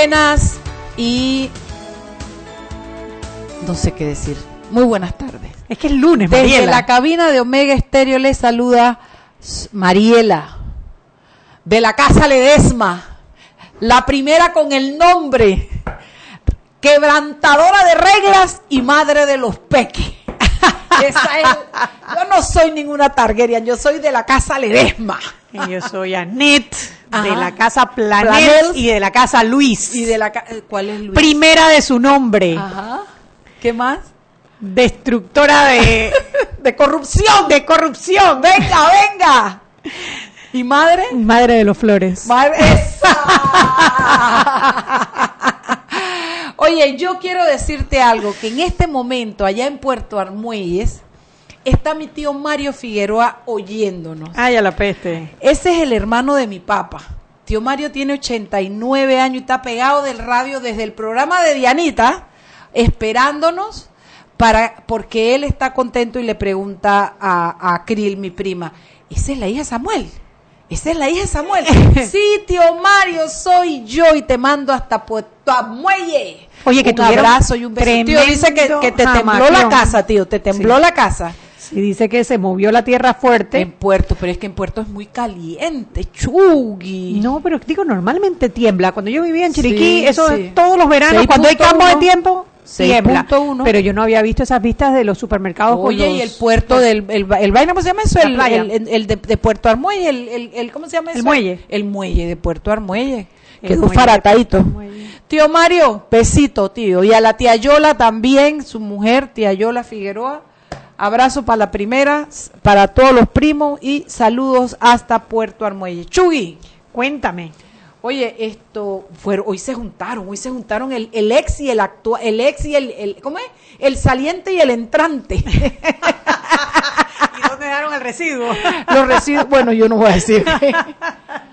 buenas y no sé qué decir. Muy buenas tardes. Es que es lunes, Desde Mariela. la cabina de Omega Estéreo le saluda Mariela de la Casa Ledesma, la primera con el nombre quebrantadora de reglas y madre de los peques. Esa es, yo no soy ninguna Targaryen, yo soy de la Casa Ledesma. Y Yo soy Annette, Ajá. de la casa Planel, Planel. y de la casa Luis. Y de la ca- eh, ¿Cuál es Luis? Primera de su nombre. Ajá. ¿Qué más? Destructora de, De corrupción. de corrupción. Venga, venga. ¿Y madre? Madre de los flores. Madre. ¡Esa! Oye, yo quiero decirte algo, que en este momento, allá en Puerto Armuelles, está mi tío Mario Figueroa oyéndonos. Ay, a la peste. Ese es el hermano de mi papá. Tío Mario tiene 89 años y está pegado del radio desde el programa de Dianita, esperándonos para porque él está contento y le pregunta a, a Krill, mi prima, ¿esa es la hija Samuel? ¿Esa es la hija de Samuel? sí, tío Mario, soy yo y te mando hasta Puerto Armuelle. Oye, que un abrazo y un beso. Tío, dice que, que te tembló la casa, tío, te tembló Sí. la casa. Sí, dice que se movió la tierra fuerte. En Puerto, pero es que en Puerto es muy caliente, chugui. No, pero digo, normalmente tiembla. Cuando yo vivía en Chiriquí, Sí, eso sí. es todos los veranos, cuando hay 6.1, cambio de tiempo, tiembla. 6.1. Pero yo no había visto esas vistas de los supermercados. con Oye, los- y el puerto del el, el ¿cómo se llama eso? El, el, el- el de, de Puerto Armuelle, el, el, el- ¿cómo se llama El eso? muelle. El muelle de Puerto Armuelle. El Quedó faratadito. Tío Mario, besito, tío. Y a la tía Yola también, su mujer, tía Yola Figueroa. Abrazo para la primera, para todos los primos y saludos hasta Puerto Armuelle. Chugui. Cuéntame. Oye, esto fueron, hoy se juntaron, hoy se juntaron el, el ex y el actual, el ex y el, el, ¿cómo es? El saliente y el entrante. ¿Y dónde dejaron el residuo? Los residuos, bueno, yo no voy a decir.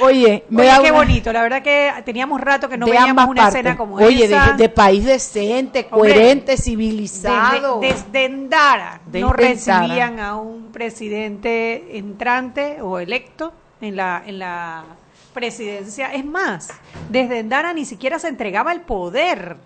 Oye, me Oye, da qué una- bonito. La verdad que teníamos rato que no de veíamos una partes. escena como Oye, esa. de, de país decente, Hombre, coherente, civilizado. Desde, desde Endara Desde no Endara. recibían a un presidente entrante o electo en la, en la presidencia. Es más, desde Endara ni siquiera se entregaba el poder.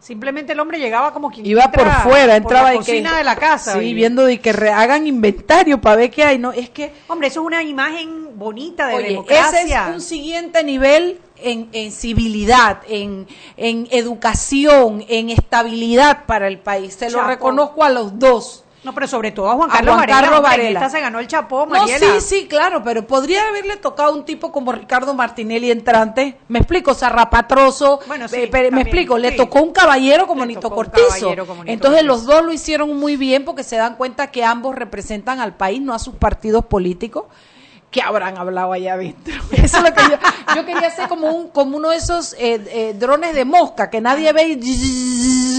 Simplemente el hombre llegaba como quien Iba por fuera, por entraba la y cocina que, de la casa. Sí, oye. viendo de que re- hagan inventario para ver qué hay. No, es que Hombre, eso es una imagen bonita de Oye, democracia. ese es un siguiente nivel en, en civilidad, en, en educación, en estabilidad para el país. Se lo reconozco a los dos. No, pero sobre todo a Juan A Carlos Juan Varela. Carlos se ganó el chapó, No, Mariela. sí, sí, claro, pero podría haberle tocado a un tipo como Ricardo Martinelli entrante. Me explico, zarrapatroso. Bueno, sí, eh, pero me explico, le sí. tocó un caballero como Le Nito Cortizo. como Nito Entonces Cortizo. los dos lo hicieron muy bien porque se dan cuenta que ambos representan al país, no a sus partidos políticos. que habrán hablado allá adentro? Eso es lo que yo, yo quería hacer como un como uno de esos eh, eh, drones de mosca que nadie ve y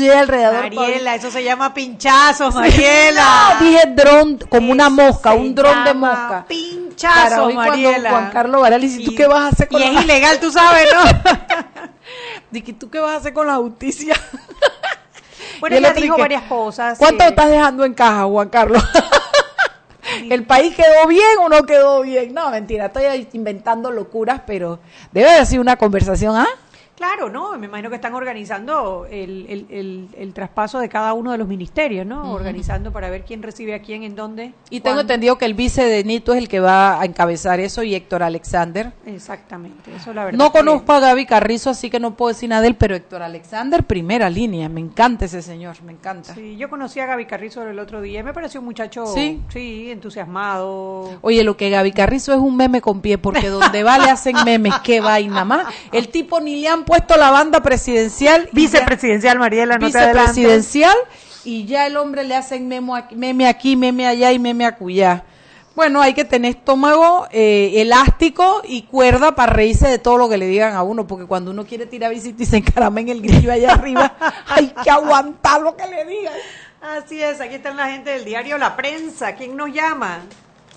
alrededor. Mariela, eso se llama pinchazo, Mariela. No, dije dron como una mosca, un dron de mosca. Para Pinchazo, cuando Mariela. Juan Carlos Varela dice, ¿tú qué vas a hacer con Y la- es ilegal, tú sabes, ¿no? Dije, ¿tú qué vas a hacer con la justicia? bueno, Y otro dijo dije, varias cosas. ¿Cuánto eh, estás dejando en caja, Juan Carlos? ¿El país quedó bien o no quedó bien? No, mentira, estoy inventando locuras, pero debe haber sido una conversación, ¿ah? Claro, ¿no? Me imagino que están organizando el, el, el, el traspaso de cada uno de los ministerios, ¿no? Organizando para ver quién recibe a quién, en dónde. Y tengo cuándo. entendido que el vice de Nito es el que va a encabezar eso y Héctor Alexander. Exactamente, eso la verdad. No conozco a Gaby Carrizo, así que no puedo decir nada de él, pero Héctor Alexander, primera línea. Me encanta ese señor, me encanta. Sí, yo conocí a Gaby Carrizo el otro día y me pareció un muchacho, Sí. sí, entusiasmado. Oye, lo que Gaby Carrizo es un meme con pie, porque donde va le hacen memes, qué vaina más. El tipo ni le han puesto la banda presidencial. Vicepresidencial Mariela, no te vicepresidencial y ya el hombre le hacen memo aquí- meme aquí, meme allá y meme acullá. Bueno, hay que tener estómago eh, elástico y cuerda para reírse de todo lo que le digan a uno, porque cuando uno quiere tirar visita y se encarama en el grillo allá arriba, hay que aguantar lo que le digan. Así es, aquí está la gente del diario La Prensa. ¿Quién nos llama?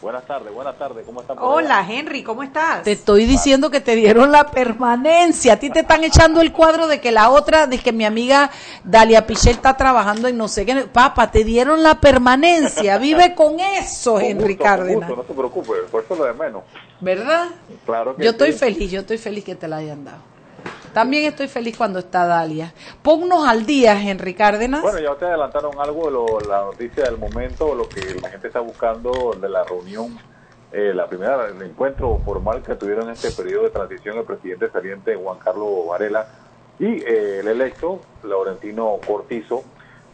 Buenas tardes, buenas tardes, ¿cómo están? allá? Hola, Henry, ¿cómo estás? Te estoy diciendo que te dieron la permanencia. A ti te están echando el cuadro de que la otra, de que mi amiga Dalia Pichel está trabajando en no sé qué. Papá, te dieron la permanencia. Vive con eso, Con Henry gusto, con Cárdenas. gusto, no se preocupe, por eso lo de menos. ¿Verdad? Claro que Yo estoy sí. feliz, yo estoy feliz que te la hayan dado. También estoy feliz cuando está Dalia. Ponnos al día, Henry Cárdenas. Bueno, ya ustedes adelantaron algo de la noticia del momento, lo que la gente está buscando de la reunión, eh, la primera, el encuentro formal que tuvieron en este periodo de transición el presidente saliente Juan Carlos Varela y eh, el electo Laurentino Cortizo,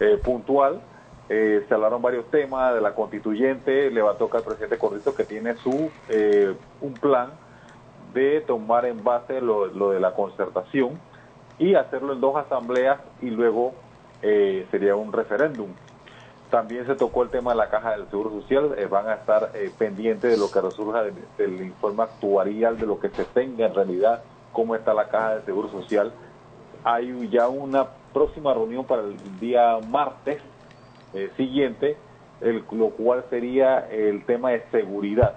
eh, puntual. se hablaron varios temas de la constituyente, le va a tocar al presidente Cortizo que tiene su un plan de tomar en base lo, de la concertación y hacerlo en dos asambleas y luego eh, sería un referéndum. También se tocó el tema de la caja del Seguro Social, eh, van a estar eh, pendientes de lo que resurja del, informe actuarial, de lo que se tenga en realidad, cómo está la caja del Seguro Social. Hay ya una próxima reunión para el día martes siguiente, el, lo cual sería el tema de seguridad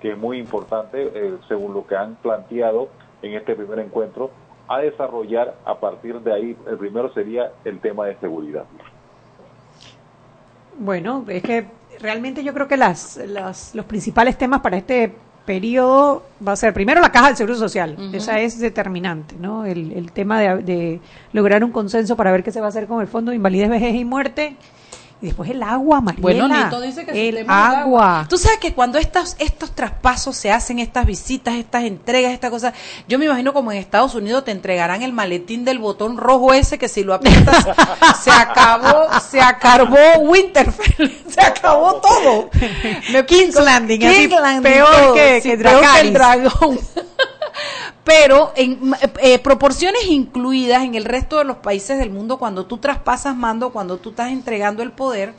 que es muy importante, eh, según lo que han planteado en este primer encuentro, a desarrollar a partir de ahí. El primero sería el tema de seguridad. Bueno, es que realmente yo creo que las, los principales temas para este periodo va a ser primero la caja del Seguro Social, esa es determinante, ¿no? El, el tema de, de, lograr un consenso para ver qué se va a hacer con el Fondo de Invalidez, Vejez y Muerte y después el agua, Mariela. Bueno, Nito dice que el agua. Tú sabes que cuando estos, estos traspasos se hacen, estas visitas, estas entregas, estas cosas, yo me imagino como en Estados Unidos te entregarán el maletín del botón rojo ese que si lo aprietas se acabó, se acabó Winterfell, se acabó todo. King's Landing, peor, que, que, peor que el dragón pero en eh, proporciones incluidas en el resto de los países del mundo, cuando tú traspasas mando, cuando tú estás entregando el poder,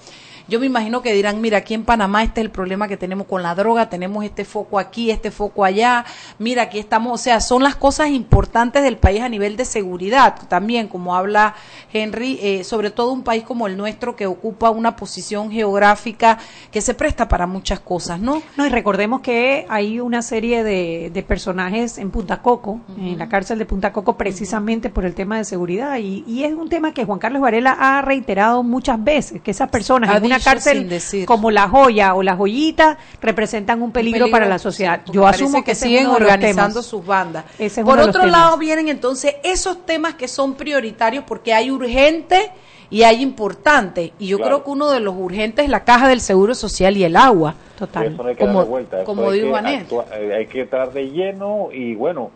yo me imagino que dirán, mira, aquí en Panamá este es el problema que tenemos con la droga, tenemos este foco aquí, este foco allá, mira, aquí estamos, o sea, son las cosas importantes del país a nivel de seguridad, también como habla Henry, eh, sobre todo un país como el nuestro que ocupa una posición geográfica que se presta para muchas cosas, ¿no? No, y recordemos que hay una serie de, de personajes en Punta Coco, en la cárcel de Punta Coco, precisamente por el tema de seguridad, y, y, es un tema que Juan Carlos Varela ha reiterado muchas veces, que esas personas cárcel como la joya o la joyita representan un peligro, para la sociedad. Yo asumo que, siguen organizando sus bandas. Por otro lado vienen entonces esos temas que son prioritarios porque hay urgente y hay importante. Y yo creo que uno de los urgentes es la caja del Seguro Social y el agua. Total. como, como dijo Anet. Eh, hay que estar de lleno y bueno,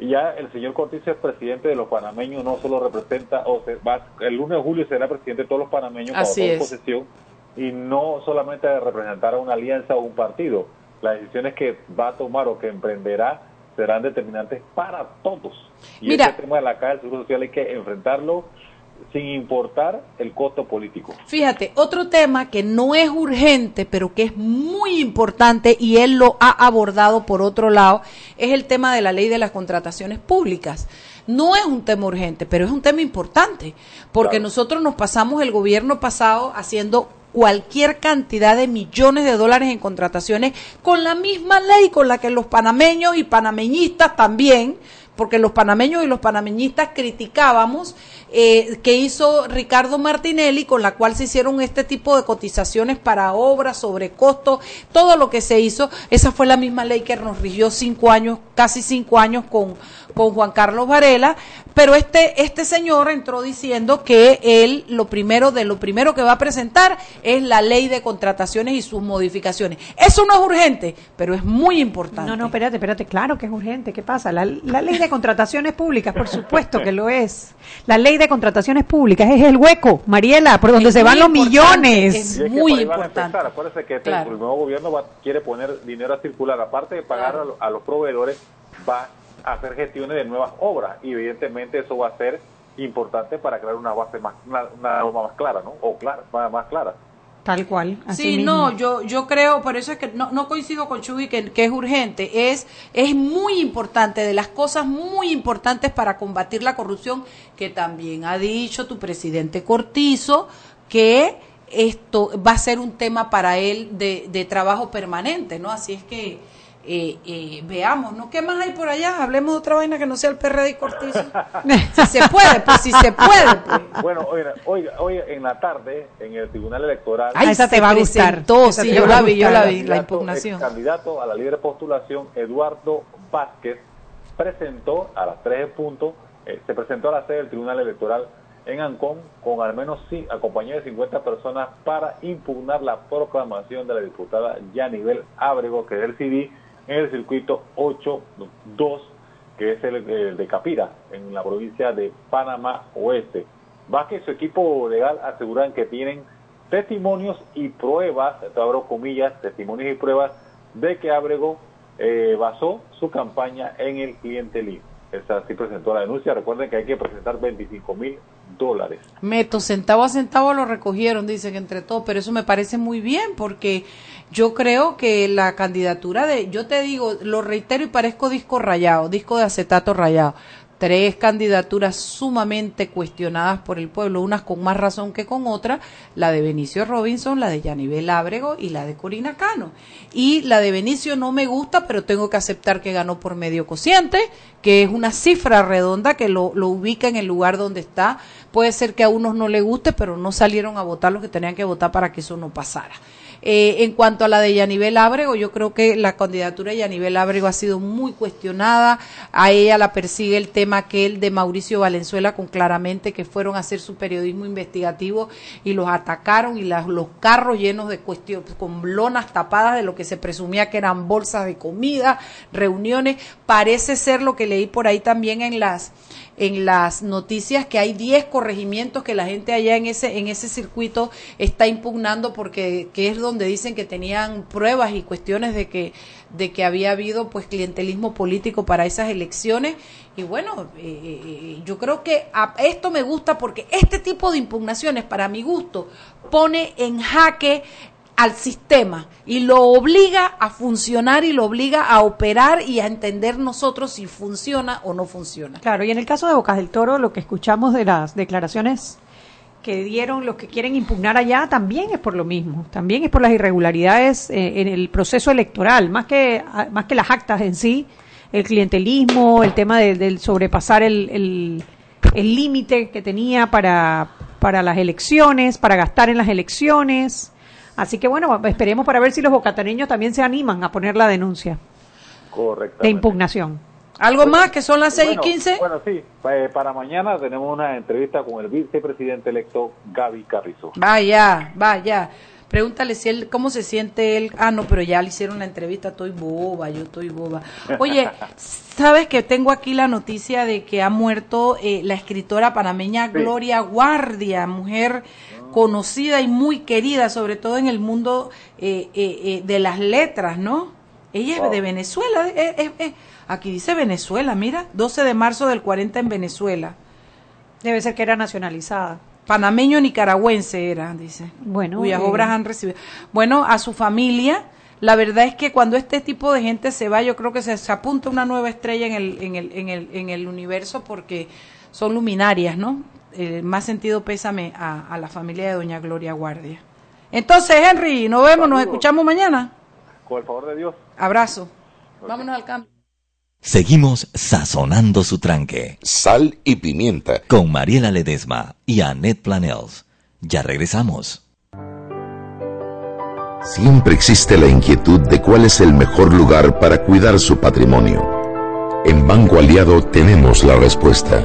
ya el señor Cortés es presidente de los panameños, no solo representa, o se va, el lunes de julio será presidente de todos los panameños Así es. posesión y no solamente de representar a una alianza o un partido. Las decisiones que va a tomar o que emprenderá serán determinantes para todos. Y Mira, este tema de la caja del Seguro Social hay que enfrentarlo sin importar el costo político. Fíjate, otro tema que no es urgente, pero que es muy importante y él lo ha abordado por otro lado, es el tema de la ley de las contrataciones públicas. No es un tema urgente, pero es un tema importante, porque nosotros nos pasamos el gobierno pasado haciendo cualquier cantidad de millones de dólares en contrataciones con la misma ley con la que los panameños y panameñistas también, porque los panameños y los panameñistas criticábamos eh, que hizo Ricardo Martinelli, con la cual se hicieron este tipo de cotizaciones para obras, sobre costos, todo lo que se hizo, esa fue la misma ley que nos rigió cinco años, casi cinco años con, con Juan Carlos Varela, pero este, este señor entró diciendo que él lo primero, de lo primero que va a presentar es la ley de contrataciones y sus modificaciones. Eso no es urgente, pero es muy importante. No, no, espérate, espérate, claro que es urgente. ¿Qué pasa? La, la ley de contrataciones públicas, por supuesto que lo es. La ley de contrataciones públicas es el hueco, Mariela, por donde se van los millones. Es, muy importante. Acuérdense que este, el nuevo gobierno quiere poner dinero a circular, aparte de pagar a, los proveedores, va a hacer gestiones de nuevas obras y evidentemente eso va a ser importante para crear una base más, una, norma más clara, ¿no? O clara, más clara. Tal cual. sí, no, yo, yo creo, por eso es que no, no coincido con Chubi que, que, es urgente, es, es muy importante, de las cosas muy importantes para combatir la corrupción, que también ha dicho tu presidente Cortizo, que esto va a ser un tema para él de, de trabajo permanente, ¿no? Así es que eh, eh, veamos, ¿no? ¿Qué más hay por allá? Hablemos de otra vaina que no sea el PRD y Cortizo. si se puede, pues si se puede. Pues. Bueno, hoy, hoy en la tarde, en el Tribunal Electoral. Ay, esa te va a gustar. Sí, yo la vi, yo la vi, la impugnación. El candidato a la libre postulación, Eduardo Vázquez, presentó a las 3 de punto eh, se presentó a la sede del Tribunal Electoral en Ancón con al menos sí, acompañado de 50 personas para impugnar la proclamación de la diputada Yanivel Ábrego, que es el CD en el circuito 8-2, que es el, de Capira, en la provincia de Panamá Oeste. Vázquez y su equipo legal aseguran que tienen testimonios y pruebas, abro comillas, testimonios y pruebas de que Ábrego eh, basó su campaña en el clientelismo. Esa sí presentó la denuncia. Recuerden que hay que presentar 25 mil dólares. Meto, centavo a centavo lo recogieron, dicen entre todos, pero eso me parece muy bien porque yo creo que la candidatura de, yo te digo, lo reitero y parezco disco rayado, disco de acetato rayado tres candidaturas sumamente cuestionadas por el pueblo, unas con más razón que con otras, la de Benicio Robinson, la de Yanibel Ábrego y la de Corina Cano. Y la de Benicio no me gusta, pero tengo que aceptar que ganó por medio cociente, que es una cifra redonda que lo, lo ubica en el lugar donde está. Puede ser que a unos no le guste, pero no salieron a votar los que tenían que votar para que eso no pasara. Eh, en cuanto a la de Yanibel Ábrego, yo creo que la candidatura de Yanibel Ábrego ha sido muy cuestionada. A ella la persigue el tema aquel de Mauricio Valenzuela con claramente que fueron a hacer su periodismo investigativo y los atacaron y los carros llenos de cuestiones, con lonas tapadas de lo que se presumía que eran bolsas de comida, reuniones. Parece ser lo que leí por ahí también en las en las noticias que hay 10 corregimientos que la gente allá en ese en ese circuito está impugnando porque que es donde dicen que tenían pruebas y cuestiones de que de que había habido pues clientelismo político para esas elecciones. Y bueno eh, eh, yo creo que a esto me gusta porque este tipo de impugnaciones para mi gusto pone en jaque al sistema y lo obliga a funcionar y lo obliga a operar y a entender nosotros si funciona o no funciona. Claro, y en el caso de Bocas del Toro, lo que escuchamos de las declaraciones que dieron los que quieren impugnar allá también es por lo mismo, también es por las irregularidades eh, en el proceso electoral, más que, más que las actas en sí, el clientelismo, el tema del sobrepasar el límite que tenía para, para las elecciones, para gastar en las elecciones Así que bueno, esperemos para ver si los bocataneños también se animan a poner la denuncia de impugnación. ¿Algo más que son las seis y quince? Bueno, sí, eh, para mañana tenemos una entrevista con el vicepresidente electo Gaby Carrizo. Vaya, vaya. Pregúntale si él, cómo se siente él. Ah, no, pero ya le hicieron la entrevista, estoy boba, yo estoy boba. Oye, ¿sabes que tengo aquí la noticia de que ha muerto eh, la escritora panameña Gloria Guardia, mujer conocida y muy querida, sobre todo en el mundo eh, eh, eh, de las letras, ¿no? Ella es de Venezuela, aquí dice Venezuela, mira, 12 de marzo del 40 en Venezuela. Debe ser que era nacionalizada. Panameño nicaragüense era, dice. Bueno. Cuyas obras han recibido. Bueno, a su familia, la verdad es que cuando este tipo de gente se va, yo creo que se, se apunta una nueva estrella en el, en el, en el, en el universo porque son luminarias, ¿no? Eh, más sentido pésame a, la familia de doña Gloria Guardia. Entonces, Henry, nos vemos, nos escuchamos mañana. Con el favor de Dios. Abrazo. Vámonos al cambio. Seguimos sazonando su tranque. Sal y pimienta. Con Mariela Ledesma y Annette Planels. Ya regresamos. Siempre existe la inquietud de cuál es el mejor lugar para cuidar su patrimonio. En Banco Aliado tenemos la respuesta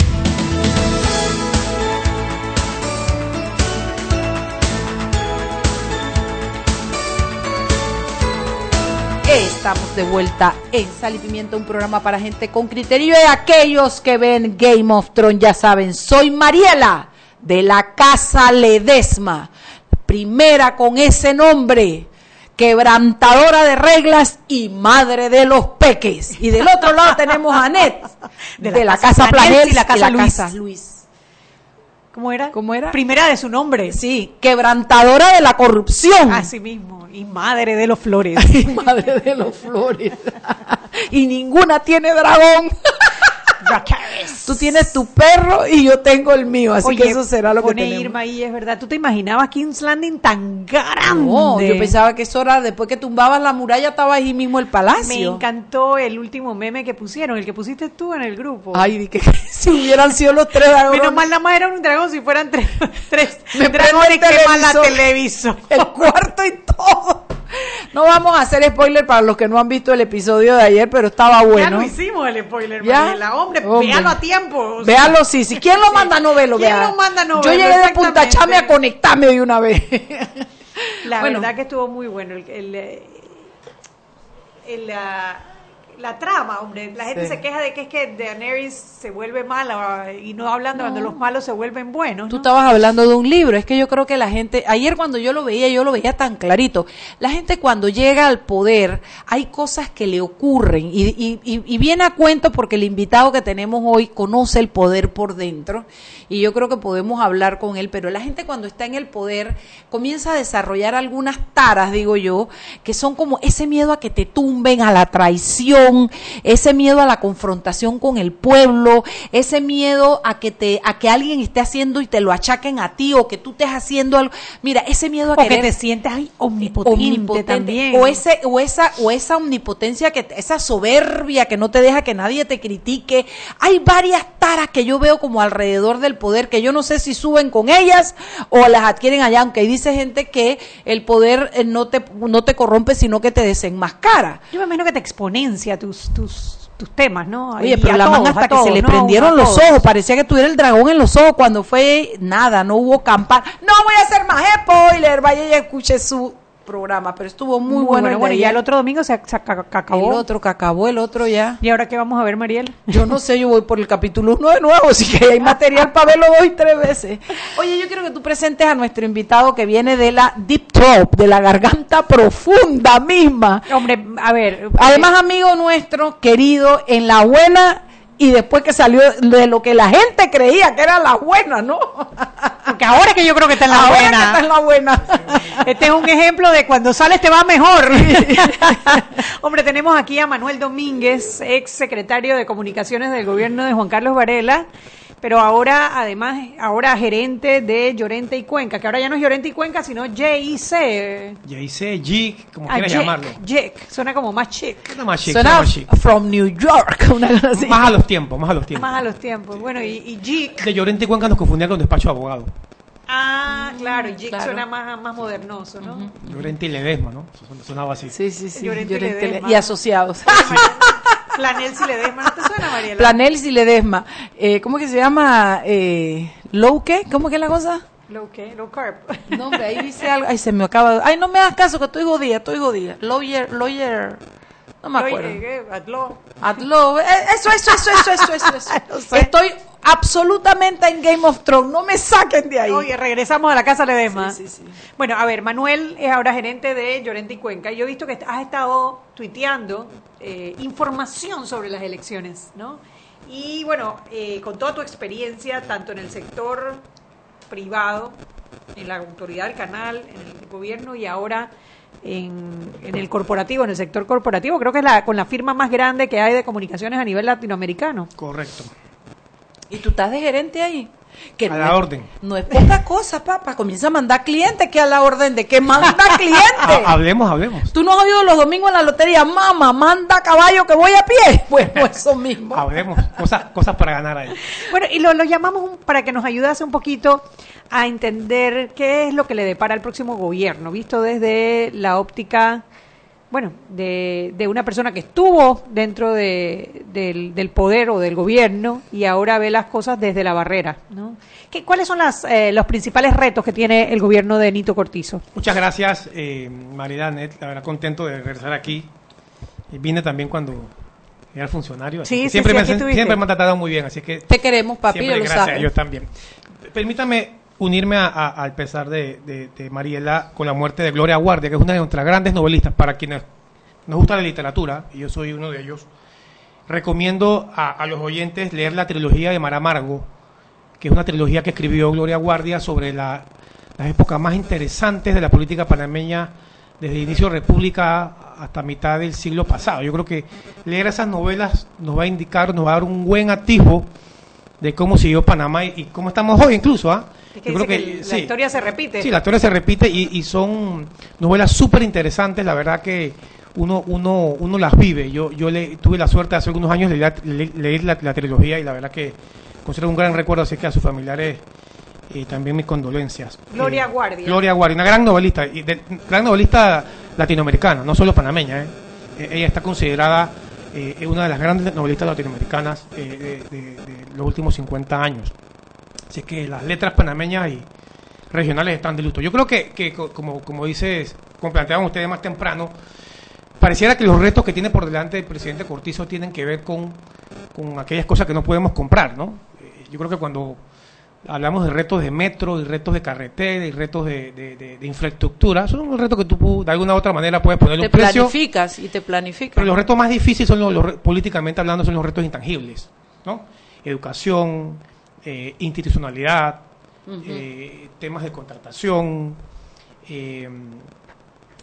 Estamos de vuelta en Sal y Pimienta, un programa para gente con criterio y aquellos que ven Game of Thrones ya saben, soy Mariela de la Casa Ledesma, primera con ese nombre, quebrantadora de reglas y madre de los peques. Y del otro lado tenemos a Anet de, la, Casa Planel y la Casa Luis. Casa Luis. ¿Cómo era? ¿Cómo era? Primera de su nombre. Sí, quebrantadora de la corrupción. Así mismo. Y madre de los flores. y madre de los flores. y ninguna tiene dragón. Tú tienes tu perro y yo tengo el mío, así Oye, que eso será lo que tenemos. Irma ahí, es verdad. ¿Tú te imaginabas King's Landing tan grande? No, yo pensaba que eso era después que tumbabas la muralla estaba ahí mismo el Me palacio. encantó el último meme que pusieron, el que pusiste tú en el grupo. Ay, que si hubieran sido los tres dragones. Menos mal nada más era un dragón si fueran tres, tres Me dragones que la televisor. televisor. el cuarto y todo. No vamos a hacer spoiler para los que no han visto el episodio de ayer, pero estaba Ya bueno. lo hicimos el spoiler, ¿Ya? Mariela. Hombre, Hombre. véalo a tiempo. o sea, Véalo, sí, sí. ¿Quién lo manda no verlo? ¿Quién vea. lo manda no Yo llegué de Punta. Chame a conectarme de una vez. La Bueno. verdad que estuvo muy bueno. El, el, eh, el, la, la trama, hombre. La gente Sí. se queja de que es que Daenerys se vuelve mala y no hablando cuando los malos se vuelven buenos. Tú estabas hablando de un libro, es que yo creo que la gente, ayer cuando yo lo veía, yo lo veía tan clarito, la gente cuando llega al poder, hay cosas que le ocurren y, y, y- y viene a cuento porque el invitado que tenemos hoy conoce el poder por dentro y yo creo que podemos hablar con él, pero la gente cuando está en el poder comienza a desarrollar algunas taras, digo yo, que son como ese miedo a que te tumben, a la traición, ese miedo a la confrontación con el pueblo, ese miedo a que te a que alguien esté haciendo y te lo achaquen a ti o que tú estés haciendo algo. Mira, ese miedo a O que te ay, omnipotente, omnipotente, también. o ese o esa o esa omnipotencia que esa soberbia que no te deja que nadie te critique hay varias taras que yo veo como alrededor del poder que yo no sé si suben con ellas o las adquieren allá aunque dice gente que el poder eh, no te no te corrompe sino que te desenmascara Yo me imagino que te exponencia tus, tus, tus temas, ¿no? Oye, pero la todos, hasta que todos, se le ¿no? prendieron los ojos, parecía que tuviera el dragón en los ojos cuando fue nada, no hubo campana. No voy a hacer más spoiler, vaya y escuche su programa, pero estuvo muy, Muy bueno. bueno, el bueno, y ya el otro domingo se, se ac- El acabó. otro que acabó, el otro ya. ¿Y ahora qué vamos a ver, Mariel? Yo no sé, yo voy por el capítulo 1 de nuevo, así que hay material para verlo dos y tres veces. Oye, yo quiero que tú presentes a nuestro invitado que viene de la Deep Throat, de la garganta profunda misma. Hombre, a ver. Además, amigo nuestro, querido, en la buena y después que salió de lo que la gente creía que era la buena, ¿no? Porque ahora es que yo creo que está en la Ahora buena. que está en la buena. Este es un ejemplo de cuando sales te va mejor. Hombre, tenemos aquí a Manuel Domínguez, ex secretario de Comunicaciones del gobierno de Juan Carlos Varela, pero ahora, además, ahora gerente de Llorente y Cuenca, que ahora ya no es Llorente y Cuenca, sino JIC. JIC, JIC, como Ah, quieras llamarlo. Jic, suena como más chic. Suena más chic, Suena suena más chic. from New York, una cosa así. Más a los tiempos, más a los tiempos. Más a los tiempos. Bueno, y, y JIC. De Llorente y Cuenca nos confundían con despacho de abogado. Ah, claro, y claro. suena más, más modernoso, ¿no? Llorente y Ledesma, ¿no? Son- Sonaba así. Sí, sí, sí. Llorente y Llorente Ledesma. y asociados. Flanel si le desma, ¿no te suena, Mariela? Planels y Ledesma. Eh, ¿Cómo que se llama? Eh, ¿Low qué? ¿Cómo que es la cosa? Low, ¿qué? Low carb. No, hombre, ahí dice algo. Ay, se me acaba. Ay, no me hagas caso que estoy jodida, estoy jodida. Lawyer, lawyer. No me acuerdo. Oye, ¿qué? At law. At law. Eh, Eso, eso, eso, eso, eso, eso. eso. No sé. Estoy absolutamente en Game of Thrones. No me saquen de ahí. Oye, regresamos a la casa Ledesma. Sí, sí, sí. Bueno, a ver, Manuel es ahora gerente de Llorente y Cuenca. y Yo he visto que has estado tuiteando eh, información sobre las elecciones, ¿no? Y bueno, eh, con toda tu experiencia, tanto en el sector privado, en la autoridad del canal, en el gobierno y ahora en, en el corporativo, en el sector corporativo, creo que es la, con la firma más grande que hay de comunicaciones a nivel latinoamericano. Correcto. ¿Y tú estás de gerente ahí? Que A no la es- orden. No es poca cosa, papá. Comienza a mandar clientes que a la orden de que manda clientes. Ha- hablemos, hablemos. Tú no has oído los domingos en la lotería, mamá, manda caballo que voy a pie. Bueno, eso mismo. Hablemos. Cosas, cosas para ganar ahí. Bueno, y lo, lo llamamos un- para que nos ayudase un poquito a entender qué es lo que le depara al próximo gobierno, visto desde la óptica, bueno, de, de una persona que estuvo dentro de- del, del poder o del gobierno y ahora ve las cosas desde la barrera, ¿no? ¿Qué, ¿Cuáles son las, eh, los principales retos que tiene el gobierno de Nito Cortizo? Muchas gracias, eh, Maridanet. La verdad, contento de regresar aquí. Y vine también cuando era funcionario. así Sí, que sí, siempre, sí, me, siempre me han tratado muy bien. Así que Te queremos, papi, siempre lo gracias sabes. ellos también. Permítame unirme a- al pesar de, de- Mariela con la muerte de Gloria Guardia, que es una de nuestras grandes novelistas. Para quienes nos gusta la literatura, y yo soy uno de ellos, recomiendo a, a los oyentes leer la trilogía de Mar Amargo, que es una trilogía que escribió Gloria Guardia sobre la- las épocas más interesantes de la política panameña desde el inicio de República hasta mitad del siglo pasado. Yo creo que leer esas novelas nos va a indicar, nos va a dar un buen atisbo de cómo siguió Panamá y cómo estamos hoy incluso. ¿ah? Es que Yo creo que, la sí. historia se repite. Sí, la historia se repite y, y son novelas súper interesantes, la verdad que uno, uno, uno las vive. Yo, yo le, tuve la suerte hace algunos años de leer, le- leer la, la trilogía y la verdad que considero un gran recuerdo, así que a sus familiares eh, también mis condolencias. Gloria Eh, Guardia. Gloria Guardia, una gran novelista, y de- gran novelista latinoamericana, no solo panameña. ¿eh? Eh, ella está considerada eh, una de las grandes novelistas latinoamericanas eh, de, de- de los últimos 50 años. Así que las letras panameñas y regionales están de luto. Yo creo que, que co- como, como dices, como planteaban ustedes más temprano, pareciera que los retos que tiene por delante el presidente Cortizo tienen que ver con, con aquellas cosas que no podemos comprar, ¿no? Eh, Yo creo que cuando hablamos de retos de metro y retos de carretera y retos de, de- de- de infraestructura, son un retos que tú de alguna u otra manera puedes ponerle Te un precio. planificas y te planificas. Pero los retos más difíciles son los, los políticamente hablando son los retos intangibles, ¿no? Educación, eh, institucionalidad, eh, temas de contratación, eh,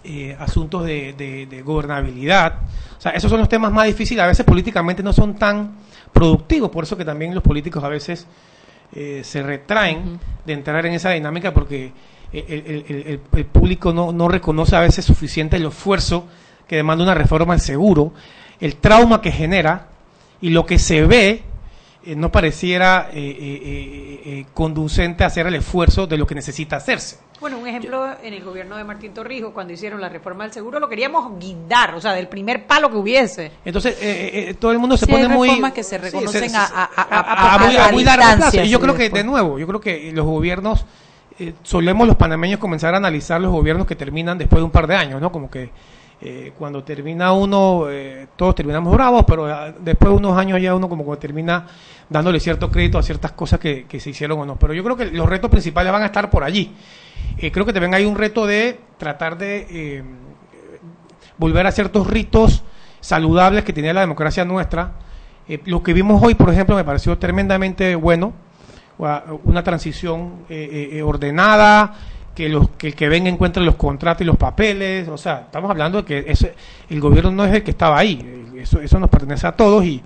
eh, asuntos de, de- de gobernabilidad. O sea, esos son los temas más difíciles. A veces políticamente no son tan productivos, por eso que también los políticos a veces se retraen de entrar en esa dinámica porque el, el- el- el- el público no, no reconoce a veces suficiente el esfuerzo que demanda una reforma al seguro, el trauma que genera y lo que se ve eh, no pareciera eh, eh, eh, conducente a hacer el esfuerzo de lo que necesita hacerse. Bueno, un ejemplo en el gobierno de Martín Torrijos, cuando hicieron la reforma del seguro, lo queríamos guindar, o sea, del primer palo que hubiese. Entonces, eh, eh, todo el mundo se Sí, pone hay muy... reformas que se reconocen a- se- a- a- a- a- a muy, a muy largo plazo. Y yo sí, creo que, después. de nuevo, yo creo que los gobiernos, eh, solemos los panameños comenzar a analizar los gobiernos que terminan después de un par de años, ¿no? Como que eh, cuando termina uno, eh, todos terminamos bravos, pero ah, después de unos años ya uno como que termina dándole cierto crédito a ciertas cosas que, se hicieron o no. Pero yo creo que los retos principales van a estar por allí. Eh, creo que también hay un reto de tratar de eh, volver a ciertos ritos saludables que tenía la democracia nuestra. Lo que vimos hoy, por ejemplo, me pareció tremendamente bueno, una transición ordenada, que los que el que venga encuentre los contratos y los papeles, o sea, estamos hablando de que ese- el gobierno no es el que estaba ahí, eso, eso nos pertenece a todos y,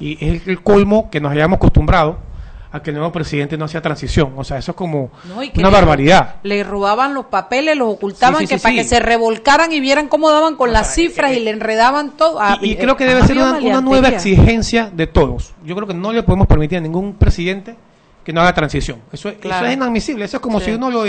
y es el, el colmo que nos hayamos acostumbrado a que el nuevo presidente no hacía transición. O sea, eso es como No, y que una le- barbaridad. Le robaban los papeles, los ocultaban, Sí, sí, que sí, para sí. que se revolcaran y vieran cómo daban con las cifras y le enredaban todo. Ah, Y, y eh, creo que debe ser una, una nueva exigencia de todos. Yo creo que no le podemos permitir a ningún presidente que no haga transición. Eso, es- Claro. eso es inadmisible. Eso es como Sí. si uno lo,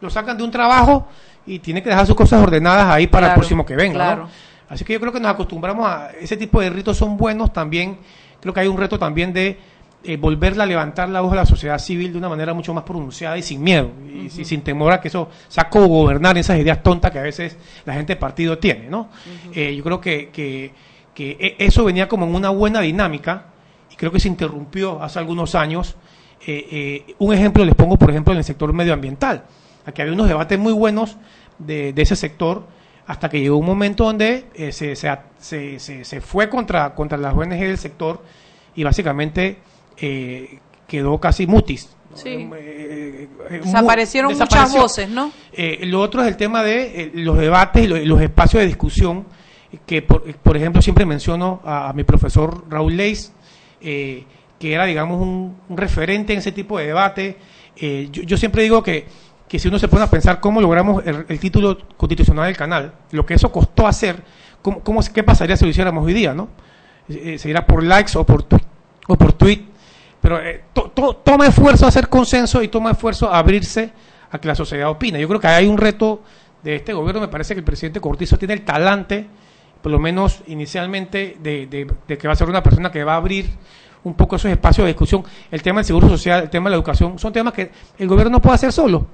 lo sacan de un trabajo y tiene que dejar sus cosas ordenadas ahí para el próximo que venga. ¿no? Así que yo creo que nos acostumbramos a ese tipo de ritos son buenos también. Creo que hay un reto también de eh, volverla a levantar la voz de la sociedad civil de una manera mucho más pronunciada y sin miedo y, y sin temor a que eso sea gobernar esas ideas tontas que a veces la gente del partido tiene, ¿no? Eh, yo creo que, que, que e- eso venía como en una buena dinámica y creo que se interrumpió hace algunos años. Eh, eh, un ejemplo les pongo, por ejemplo, en el sector medioambiental. Aquí había unos debates muy buenos de, de ese sector hasta que llegó un momento donde eh, se, se, se, se- fue contra, contra las ONG del sector y básicamente eh, quedó casi mutis. Sí. Eh, Desaparecieron mu- muchas voces, ¿no? Lo otro es el tema de los debates y lo- y los espacios de discusión, que por, por ejemplo siempre menciono a, a mi profesor Raúl Leis, que era digamos un, un referente en ese tipo de debate. Yo, yo siempre digo que, que si uno se pone a pensar cómo logramos el, título constitucional del canal, lo que eso costó hacer, cómo, ¿qué pasaría si lo hiciéramos hoy día? ¿no? Eh, eh, ¿Sería por likes o por, tu- o por tweet? Pero eh, to- to- toma esfuerzo a hacer consenso y toma esfuerzo a abrirse a que la sociedad opine. Yo creo que hay un reto de este gobierno. Me parece que el presidente Cortizo tiene el talante, por lo menos inicialmente, de que va a ser una persona que va a abrir un poco esos espacios de discusión. El tema del seguro social, el tema de la educación, son temas que el gobierno no puede hacer solo.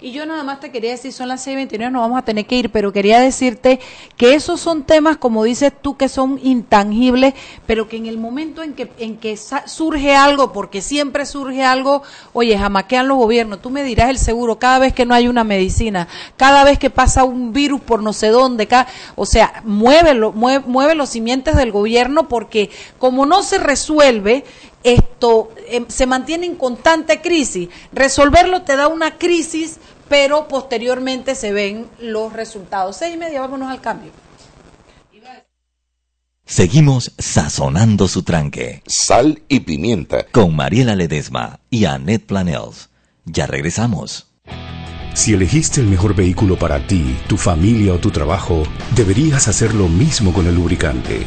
Y yo nada más te quería decir, son las 6.29, nos vamos a tener que ir, pero quería decirte que esos son temas, como dices tú, que son intangibles, pero que en el momento en que, en que surge algo, porque siempre surge algo, oye, jamaquean los gobiernos, tú me dirás el seguro, cada vez que no hay una medicina, cada vez que pasa un virus por no sé dónde, ca- o sea, muévelo, mueve, mueve los simientes del gobierno, porque como no se resuelve, esto eh, se mantiene en constante crisis. Resolverlo te da una crisis, pero posteriormente se ven los resultados. Seis y media, vámonos al cambio. Seguimos sazonando su tranque. Sal y pimienta. Con Mariela Ledesma y Annette Planels. Ya regresamos. Si elegiste el mejor vehículo para ti, tu familia o tu trabajo, deberías hacer lo mismo con el lubricante.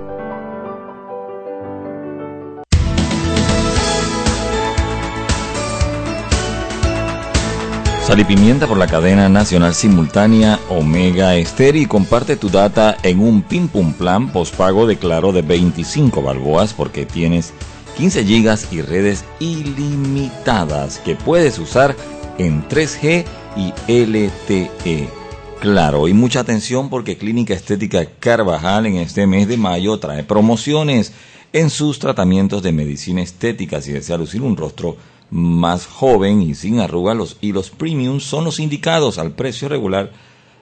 Sal y pimienta por la cadena nacional simultánea Omega Estéreo y comparte tu data en un Pim Pum Plan postpago de Claro de 25 balboas porque tienes 15 gigas y redes ilimitadas que puedes usar en 3G y LTE. Claro, y mucha atención porque Clínica Estética Carvajal en este mes de mayo trae promociones en sus tratamientos de medicina estética. Si desea lucir un rostro más joven y sin arrugas, los hilos premium son los indicados al precio regular.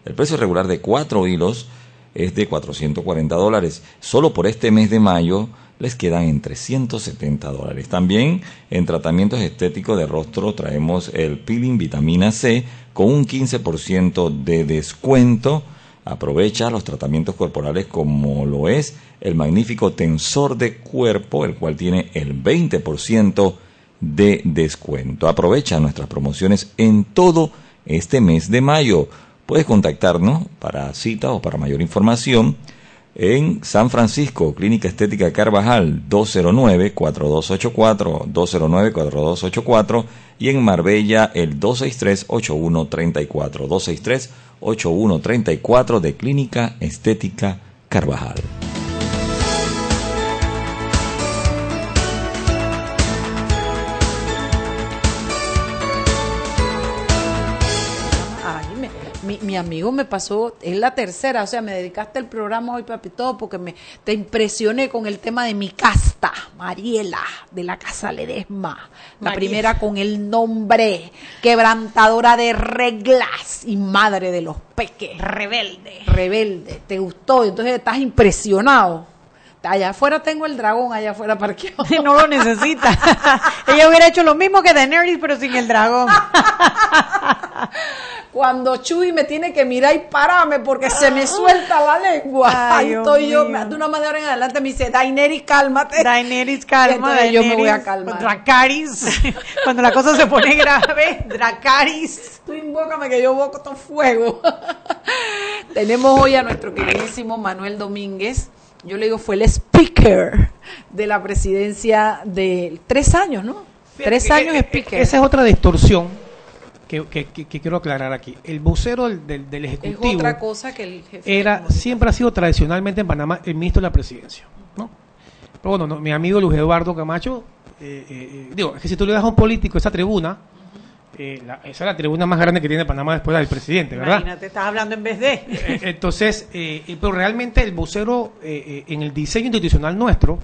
El precio regular de cuatro hilos es de 440 dólares. Solo por este mes de mayo les quedan en 370 dólares. También en tratamientos estéticos de rostro traemos el peeling vitamina C con un 15% de descuento. Aprovecha los tratamientos corporales como lo es el magnífico tensor de cuerpo, el cual tiene el 20% de descuento. Aprovecha nuestras promociones en todo este mes de mayo. Puedes contactarnos para cita o para mayor información en San Francisco, Clínica Estética Carvajal 209-4284, 209-4284 y en Marbella el 263-8134, 263-8134 de Clínica Estética Carvajal. Mi, amigo me pasó, es la tercera, o sea, me dedicaste el programa hoy, papi, todo porque me, te impresioné con el tema de mi casta, Mariela, de la Casa Ledesma. La primera con el nombre, quebrantadora de reglas y madre de los peques. Rebelde. Rebelde. ¿Te gustó? Entonces estás impresionado. Allá afuera tengo el dragón, allá afuera parqueado. no lo necesita. Ella hubiera hecho lo mismo que Daenerys, pero sin el dragón. Cuando Chuy me tiene que mirar y pararme porque se me suelta la lengua. Ahí estoy yo, de una manera en adelante me dice, Daenerys, cálmate. Daenerys, calma. yo me voy a calmar. Dracaris, cuando la cosa se pone grave, Dracaris. Tú invócame que yo boco fuego. Tenemos hoy a nuestro queridísimo Manuel Domínguez yo le digo, fue el speaker de la presidencia de tres años, ¿no? tres años eh, speaker. Esa es otra distorsión que, quiero aclarar aquí. El vocero del, del, Ejecutivo. Es otra cosa que el jefe. Era, siempre ha sido tradicionalmente en Panamá el ministro de la presidencia, ¿no? Pero bueno, mi amigo Luis Eduardo Camacho, eh, eh, digo, es que si tú le das a un político esa tribuna, eh, esa es la tribuna más grande que tiene Panamá después del presidente, ¿verdad? Imagínate, estás hablando en vez de. Eh, entonces, eh, pero realmente el vocero en el diseño institucional nuestro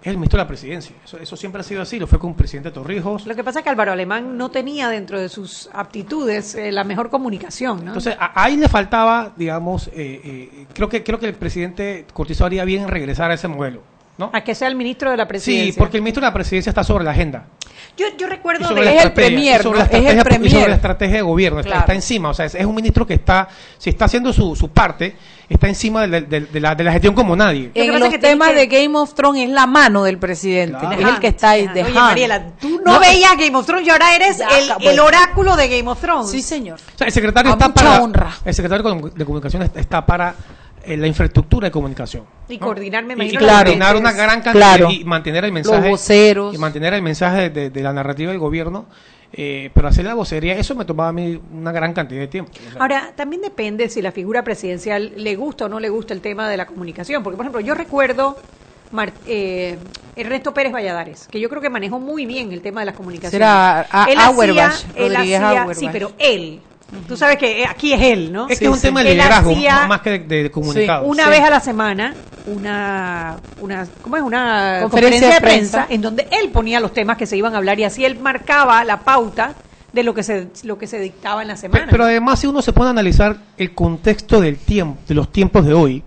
es el ministro de la presidencia. Eso, siempre ha sido así, lo fue con el presidente Torrijos. Lo que pasa es que Álvaro Alemán no tenía dentro de sus aptitudes la mejor comunicación, ¿no? Entonces, ahí le faltaba, digamos, creo que creo que el presidente Cortizo haría bien en regresar a ese modelo. ¿no? A que sea el ministro de la presidencia. Sí, porque el ministro de la presidencia está sobre la agenda. Yo, yo recuerdo de es el premier, sobre, es el premier. sobre la estrategia de gobierno, está, encima, o sea, es, un ministro que está, si está haciendo su, su parte, está encima de, de, la, de la gestión como nadie. En los temas de Game of Thrones es la mano del presidente, es el que está ahí dejando. Oye, Mariela, tú no, veías Game of Thrones y ahora eres el, el, oráculo de Game of Thrones. Sí, señor. O sea, el secretario está para honra. el secretario de comunicación está para la infraestructura de comunicación. Y coordinarme y, coordinar una gran cantidad y mantener el mensaje. Y mantener el mensaje de, la narrativa del gobierno. Eh, pero hacer la vocería, eso me tomaba a mí una gran cantidad de tiempo. Ahora, también depende si la figura presidencial le gusta o no le gusta el tema de la comunicación. Porque, por ejemplo, yo recuerdo eh, Ernesto Pérez Valladares, que yo creo que manejó muy bien el tema de las comunicaciones. Era él hacía, él sí, pero él Tú sabes que eh, aquí es él, ¿no? Es que es un tema de liderazgo más que de, comunicado. una vez a la semana, una, una ¿cómo es? Una conferencia, de, prensa, en donde él ponía los temas que se iban a hablar y así él marcaba la pauta de lo que se lo que se dictaba en la semana. Pero, además si uno se pone a analizar el contexto del tiempo, de los tiempos de hoy,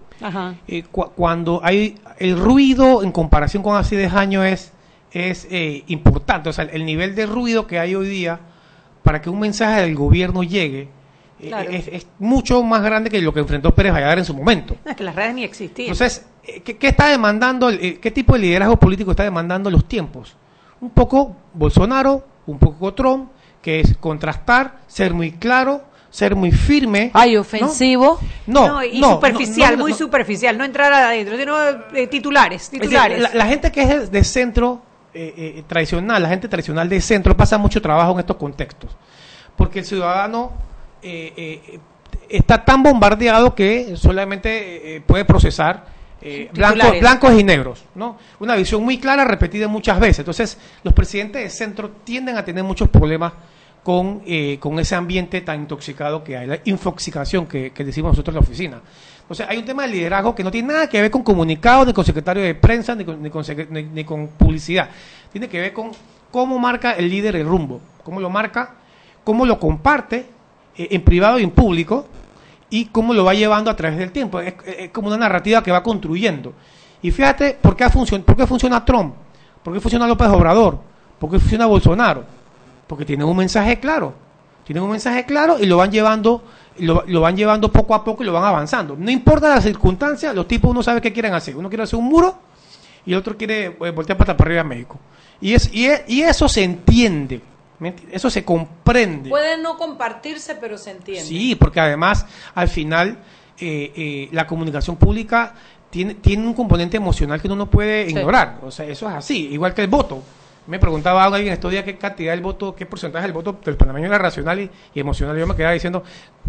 eh, cuando hay el ruido en comparación con hace 10 años es es eh, importante, o sea, el nivel de ruido que hay hoy día para que un mensaje del gobierno llegue eh, es, mucho más grande que lo que enfrentó Pérez Valladar en su momento. es que las redes ni existían. Entonces, eh, ¿qué, está demandando, eh, qué tipo de liderazgo político está demandando los tiempos? Un poco Bolsonaro, un poco Trump, que es contrastar, ser muy claro, ser muy firme. Ay, ofensivo. No, no, y superficial, muy superficial, no entrar adentro, sino titulares, titulares. la, gente que es de centro eh, eh, tradicional, la gente tradicional de centro pasa mucho trabajo en estos contextos, porque el ciudadano eh, está tan bombardeado que solamente puede procesar blancos, blancos y negros, ¿no? Una visión muy clara, repetida muchas veces. Entonces, los presidentes de centro tienden a tener muchos problemas con, con ese ambiente tan intoxicado que hay, la infoxicación que, que decimos nosotros en la oficina. O sea, hay un tema de liderazgo que no tiene nada que ver con comunicados, ni con secretario de prensa, ni con, publicidad. Tiene que ver con cómo marca el líder el rumbo, cómo lo marca, cómo lo comparte eh, en privado y en público, y cómo lo va llevando a través del tiempo. Es, como una narrativa que va construyendo. Y fíjate por qué, funciona, por qué funciona Trump, por qué funciona López Obrador, por qué funciona Bolsonaro. Porque tienen un mensaje claro. Tienen un mensaje claro y lo van llevando lo, lo, van llevando poco a poco y lo van avanzando. No importa las circunstancias, los tipos uno sabe qué quieren hacer. Uno quiere hacer un muro y el otro quiere eh, voltear para arriba a México. Y, es, y, y eso se entiende. Eso se comprende. Puede no compartirse, pero se entiende. Sí, porque además, al final, eh, eh, la comunicación pública tiene, tiene un componente emocional que uno no puede ignorar. O sea, eso es así, igual que el voto. Me preguntaba alguien estos días qué cantidad del voto, qué porcentaje del voto del panameño era racional y, emocional. Yo me quedaba diciendo,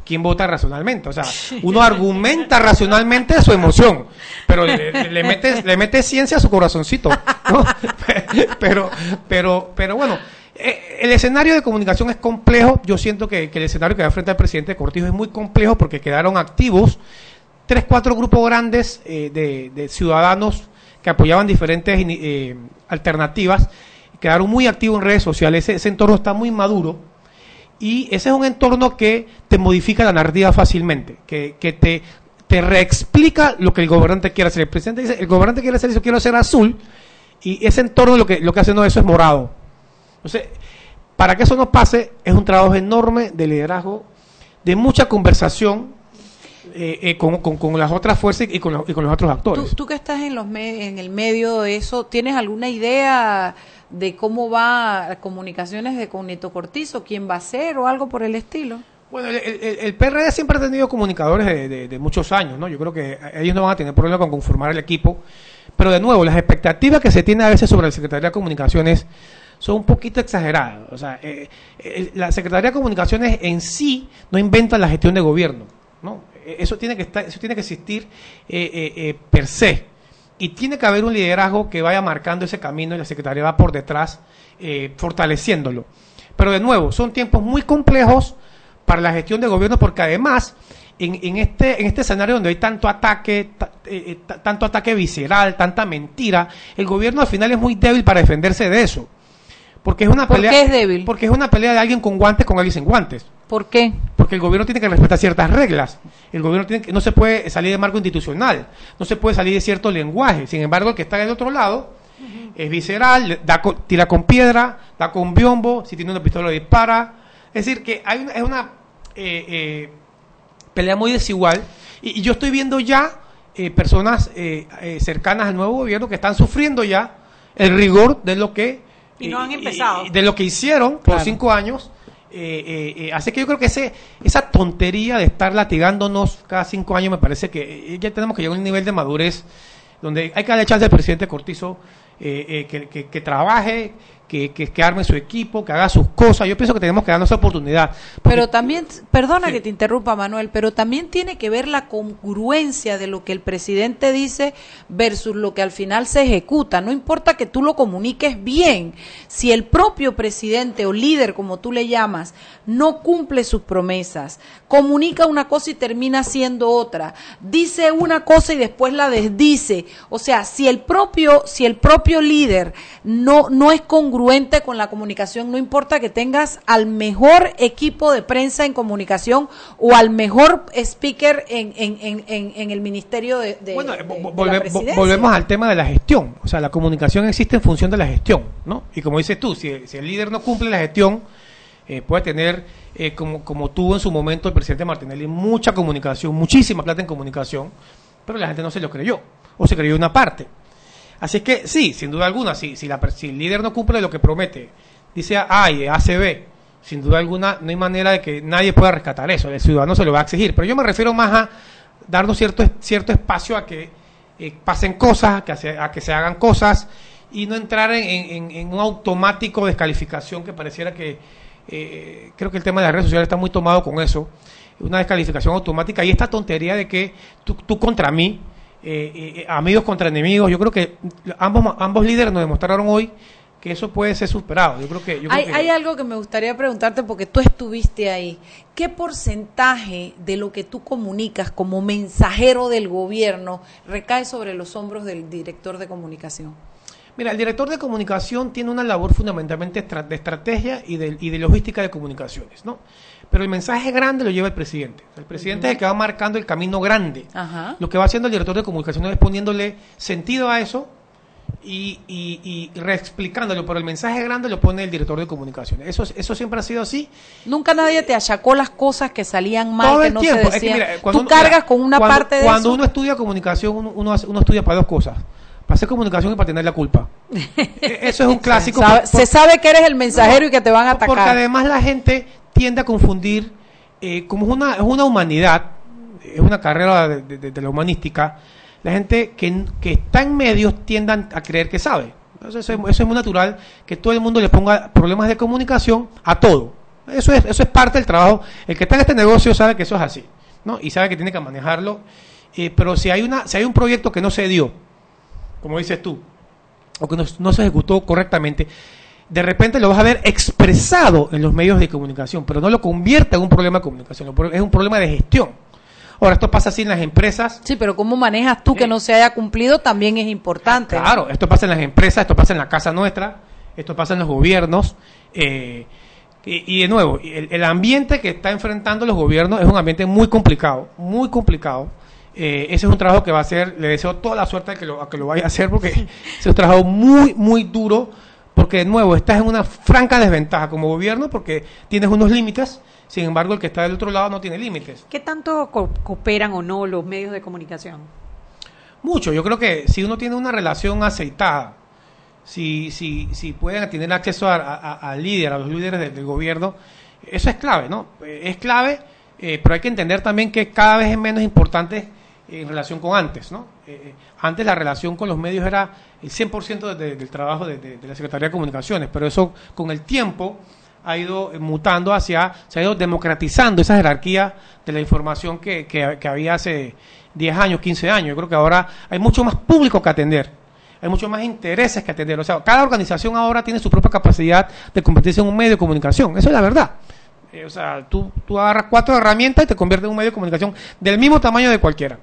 ¿quién vota racionalmente? O sea, uno argumenta racionalmente su emoción, pero le, le, mete, le mete ciencia a su corazoncito. ¿no? pero, pero, pero bueno, eh, el escenario de comunicación es complejo. Yo siento que, que el escenario que va frente al presidente Cortijo es muy complejo porque quedaron activos tres, cuatro grupos grandes eh, de, de, ciudadanos que apoyaban diferentes eh, alternativas. Quedaron muy activos en redes sociales. Ese, entorno está muy maduro. Y ese es un entorno que te modifica la narrativa fácilmente, que, que te, te reexplica lo que el gobernante quiere hacer. El presidente dice, el gobernante quiere hacer eso, quiero hacer azul. Y ese entorno lo que, lo que hace no eso es morado entonces, para que eso no pase, es un trabajo enorme de liderazgo, de mucha conversación eh, eh, con, con, con, las otras fuerzas y con, los, y con los otros actores. ¿Tú, tú que estás en, los en el medio de eso, ¿tienes alguna idea de cómo va comunicaciones de con Neto Cortizo? ¿Quién va a ser o algo por el estilo? Bueno, el, el, el siempre ha tenido comunicadores de, de, muchos años, ¿no? Yo creo que ellos no van a tener problema con conformar el equipo. Pero de nuevo, las expectativas que se tiene a veces sobre el Secretaría de Comunicaciones son un poquito exageradas. O sea, eh, eh, la Secretaría de Comunicaciones en sí no inventa la gestión de gobierno. ¿no? Eso, tiene que estar, eso tiene que existir eh, per se. Y tiene que haber un liderazgo que vaya marcando ese camino y la Secretaría va por detrás fortaleciéndolo. Pero de nuevo, son tiempos muy complejos para la gestión de gobierno porque además en, en, este, en este escenario donde hay tanto ataque, tanto ataque visceral, tanta mentira, el gobierno al final es muy débil para defenderse de eso. Porque es una ¿Por pelea. qué es débil? Porque es una pelea de alguien con guantes con alguien sin guantes. ¿Por qué? Porque el gobierno tiene que respetar ciertas reglas. El gobierno tiene que, no se puede salir de marco institucional, no se puede salir de cierto lenguaje. Sin embargo, el que está del otro lado uh -huh. es visceral, da, tira con piedra, da con biombo, si tiene una pistola dispara. Es decir, que hay una, es una eh, eh, pelea muy desigual. Y, y, yo estoy viendo ya eh, personas cercanas al nuevo gobierno que están sufriendo ya el rigor de lo que y no han empezado. de lo que hicieron por claro. cinco años. Eh, eh, eh, así que yo creo que ese, esa tontería de estar latigándonos cada cinco años me parece que ya tenemos que llegar a un nivel de madurez donde hay que darle chance presidente Cortizo que, que, trabaje, que, que, que, arme su equipo, que haga sus cosas. Yo pienso que tenemos que darnos esa oportunidad. Porque, pero también, perdona sí. que te interrumpa, Manuel, pero también tiene que ver la congruencia de lo que el presidente dice versus lo que al final se ejecuta. No importa que tú lo comuniques bien. Si el propio presidente o líder, como tú le llamas, no cumple sus promesas, comunica una cosa y termina siendo otra, dice una cosa y después la desdice. O sea, si el propio, si el propio líder no, no es congruente con la comunicación, no importa que tengas al mejor equipo de prensa en comunicación o al mejor speaker en, en, en, en el ministerio de, de, bueno, de, volve, de volvemos al tema de la gestión. O sea, la comunicación existe en función de la gestión, ¿no? Y como dices tú, si, si el líder no cumple la gestión, eh, puede tener, eh, como, como tuvo en su momento el presidente Martinelli, mucha comunicación, muchísima plata en comunicación, pero la gente no se lo creyó, o se creyó una parte. Así es que sí, sin duda alguna, si, si, la, si el líder no cumple lo que promete, dice ay, ACB, sin duda alguna no hay manera de que nadie pueda rescatar eso, el ciudadano se lo va a exigir, pero yo me refiero más a darnos cierto, cierto espacio a que eh, pasen cosas, a que, se, a que se hagan cosas y no entrar en, en, en un automático descalificación que pareciera que eh, creo que el tema de las redes sociales está muy tomado con eso, una descalificación automática y esta tontería de que tú, tú contra mí, eh, eh, amigos contra enemigos, yo creo que ambos, ambos líderes nos demostraron hoy que eso puede ser superado. Yo creo que, yo creo que... hay algo que me gustaría preguntarte porque tú estuviste ahí. ¿Qué porcentaje de lo que tú comunicas como mensajero del gobierno recae sobre los hombros del director de comunicación? Mira, el director de comunicación tiene una labor fundamentalmente de estrategia y de, y de logística de comunicaciones, ¿no? Pero el mensaje grande lo lleva el presidente. El presidente es el que va marcando el camino grande. Ajá. Lo que va haciendo el director de comunicaciones es poniéndole sentido a eso y, y, y reexplicándolo, pero el mensaje grande lo pone el director de comunicaciones. Eso, eso siempre ha sido así. Nunca nadie te achacó las cosas que salían mal, Todo que el no tiempo. se Es que, decían. mira, Tú uno- cargas mira, con una cuando- parte de Cuando eso. uno estudia comunicación, uno, uno, uno estudia para dos cosas. Para hacer comunicación y para tener la culpa. E- Eso es un clásico. Sabe- por- se sabe que eres el mensajero y que te van a porque atacar. además la gente tiende a confundir, eh, como es una, es una humanidad, es una carrera de, de- de la humanística, la gente que, que está en medios tiendan a creer que sabe. Entonces, eso, es- eso es muy natural, que todo el mundo le ponga problemas de comunicación a todo. Eso es, eso es parte del trabajo. El que está en este negocio sabe que eso es así, ¿no? Y sabe que tiene que manejarlo. Eh, pero si hay, una, si hay un proyecto que no se dio, como dices tú, o que no, no se ejecutó correctamente, de repente lo vas a ver expresado en los medios de comunicación, pero no lo convierte en un problema de comunicación, es un problema de gestión. Ahora, esto pasa así en las empresas. Sí, pero cómo manejas tú que no se haya cumplido también es importante. Claro, esto pasa en las empresas, esto pasa en la casa nuestra, esto pasa en los gobiernos. eh, y, y de nuevo, el, el ambiente que está enfrentando los gobiernos es un ambiente muy complicado, muy complicado. Eh, ese es un trabajo que va a hacer, le deseo toda la suerte a que lo, a que lo vaya a hacer, porque es un trabajo muy, muy duro, porque de nuevo, estás en una franca desventaja como gobierno, porque tienes unos límites, sin embargo, el que está del otro lado no tiene límites. ¿Qué tanto co- cooperan o no los medios de comunicación? Mucho, yo creo que si uno tiene una relación aceitada, si, si, si pueden tener acceso a- a- líder, a los líderes del, del gobierno, eso es clave, ¿no? Eh, Es clave, eh, pero hay que entender también que cada vez es menos importante en relación con antes, ¿no? Eh, eh, antes la relación con los medios era el 100% de- del trabajo de, de- de la Secretaría de Comunicaciones, pero eso con el tiempo ha ido eh, mutando hacia, se ha ido democratizando esa jerarquía de la información que, que, había hace 10 años, 15 años. Yo creo que ahora hay mucho más público que atender, hay mucho más intereses que atender. O sea, cada organización ahora tiene su propia capacidad de convertirse en un medio de comunicación. Eso es la verdad. Eh, o sea, tú, tú agarras cuatro herramientas y te conviertes en un medio de comunicación del mismo tamaño de cualquiera.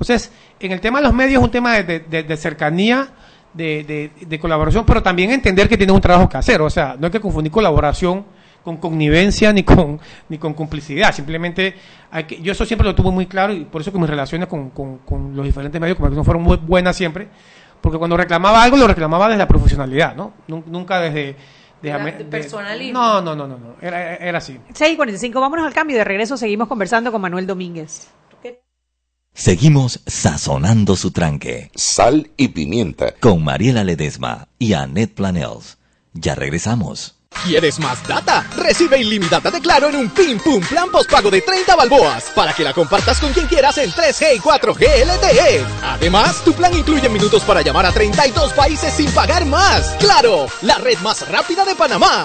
Entonces, en el tema de los medios es un tema de, de- de- de cercanía, de, de- de colaboración, pero también entender que tienes un trabajo que hacer. O sea, no hay que confundir colaboración con connivencia ni con, ni con complicidad. Simplemente, hay que, yo eso siempre lo tuve muy claro y por eso que mis relaciones con, con- con los diferentes medios de comunicación fueron muy buenas siempre. Porque cuando reclamaba algo, lo reclamaba desde la profesionalidad, ¿no? Nun- Nunca desde... Era de- personalismo. No, no, no, no, no. Era, era así. 6 y 45, vámonos al cambio. De regreso seguimos conversando con Manuel Domínguez. Seguimos sazonando su tranque. Sal y pimienta. Con Mariela Ledesma y Annette Planels. Ya regresamos. ¿Quieres más data? Recibe ilimitada de Claro en un Pim Pum Plan postpago de 30 balboas para que la compartas con quien quieras en 3G y 4G LTE. Además, tu plan incluye minutos para llamar a 32 países sin pagar más. ¡Claro! La red más rápida de Panamá.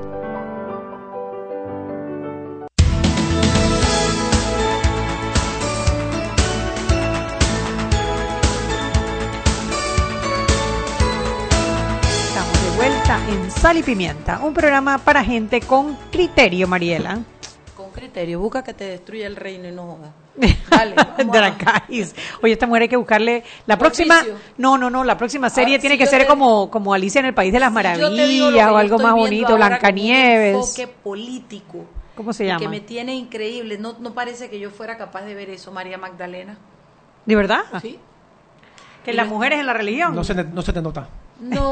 Sal y Pimienta, un programa para gente con criterio, Mariela. Con criterio, busca que te destruya el reino y no joda. Dale. Oye, esta mujer hay que buscarle la próxima. Oficio. No, no, no, la próxima serie Ahora, tiene si que ser te- como, como Alicia en el País de las Maravillas o algo más bonito, Blancanieves. un enfoque político. ¿Cómo se llama? Que me tiene increíble. No, no parece que yo fuera capaz de ver eso, María Magdalena. ¿De verdad? Sí. Que las mujeres en la religión. No se, no se te nota. No,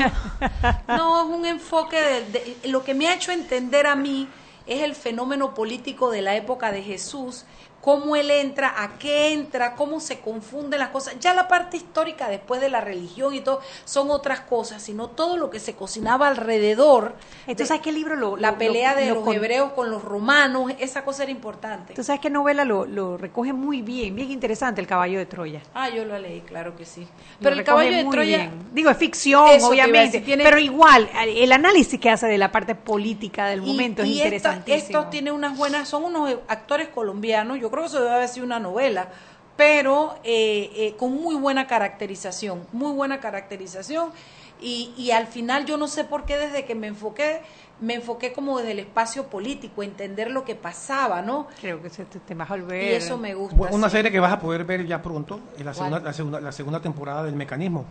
no, es un enfoque de, de- Lo que me ha hecho entender a mí es el fenómeno político de la época de Jesús, cómo él entra, a qué entra, cómo se confunden las cosas. Ya la parte histórica después de la religión y todo son otras cosas, sino todo lo que se cocinaba alrededor. Entonces, ¿sabes qué libro lo- La lo- pelea lo- de lo los con- hebreos con los romanos, esa cosa era importante. Tú sabes qué novela lo, recoge muy bien, bien interesante, El caballo de Troya. Ah, yo lo leí, claro que sí. Pero el caballo de Troya... bien. Digo, es ficción, Eso obviamente. tiene- Pero igual, el análisis que hace de la parte política del Y- momento y es esta- interesantísimo. Esto tiene unas buenas, son unos actores colombianos, yo creo que eso debe haber sido una novela, pero eh, eh, con muy buena caracterización, muy buena caracterización. Y, y al final yo no sé por qué desde que me enfoqué, me enfoqué como desde el espacio político, entender lo que pasaba, ¿no? Creo que se te, te vas a volver. Y eso me gusta. Una sí. serie que vas a poder ver ya pronto es la segunda, la segunda, la segunda temporada del Mecanismo.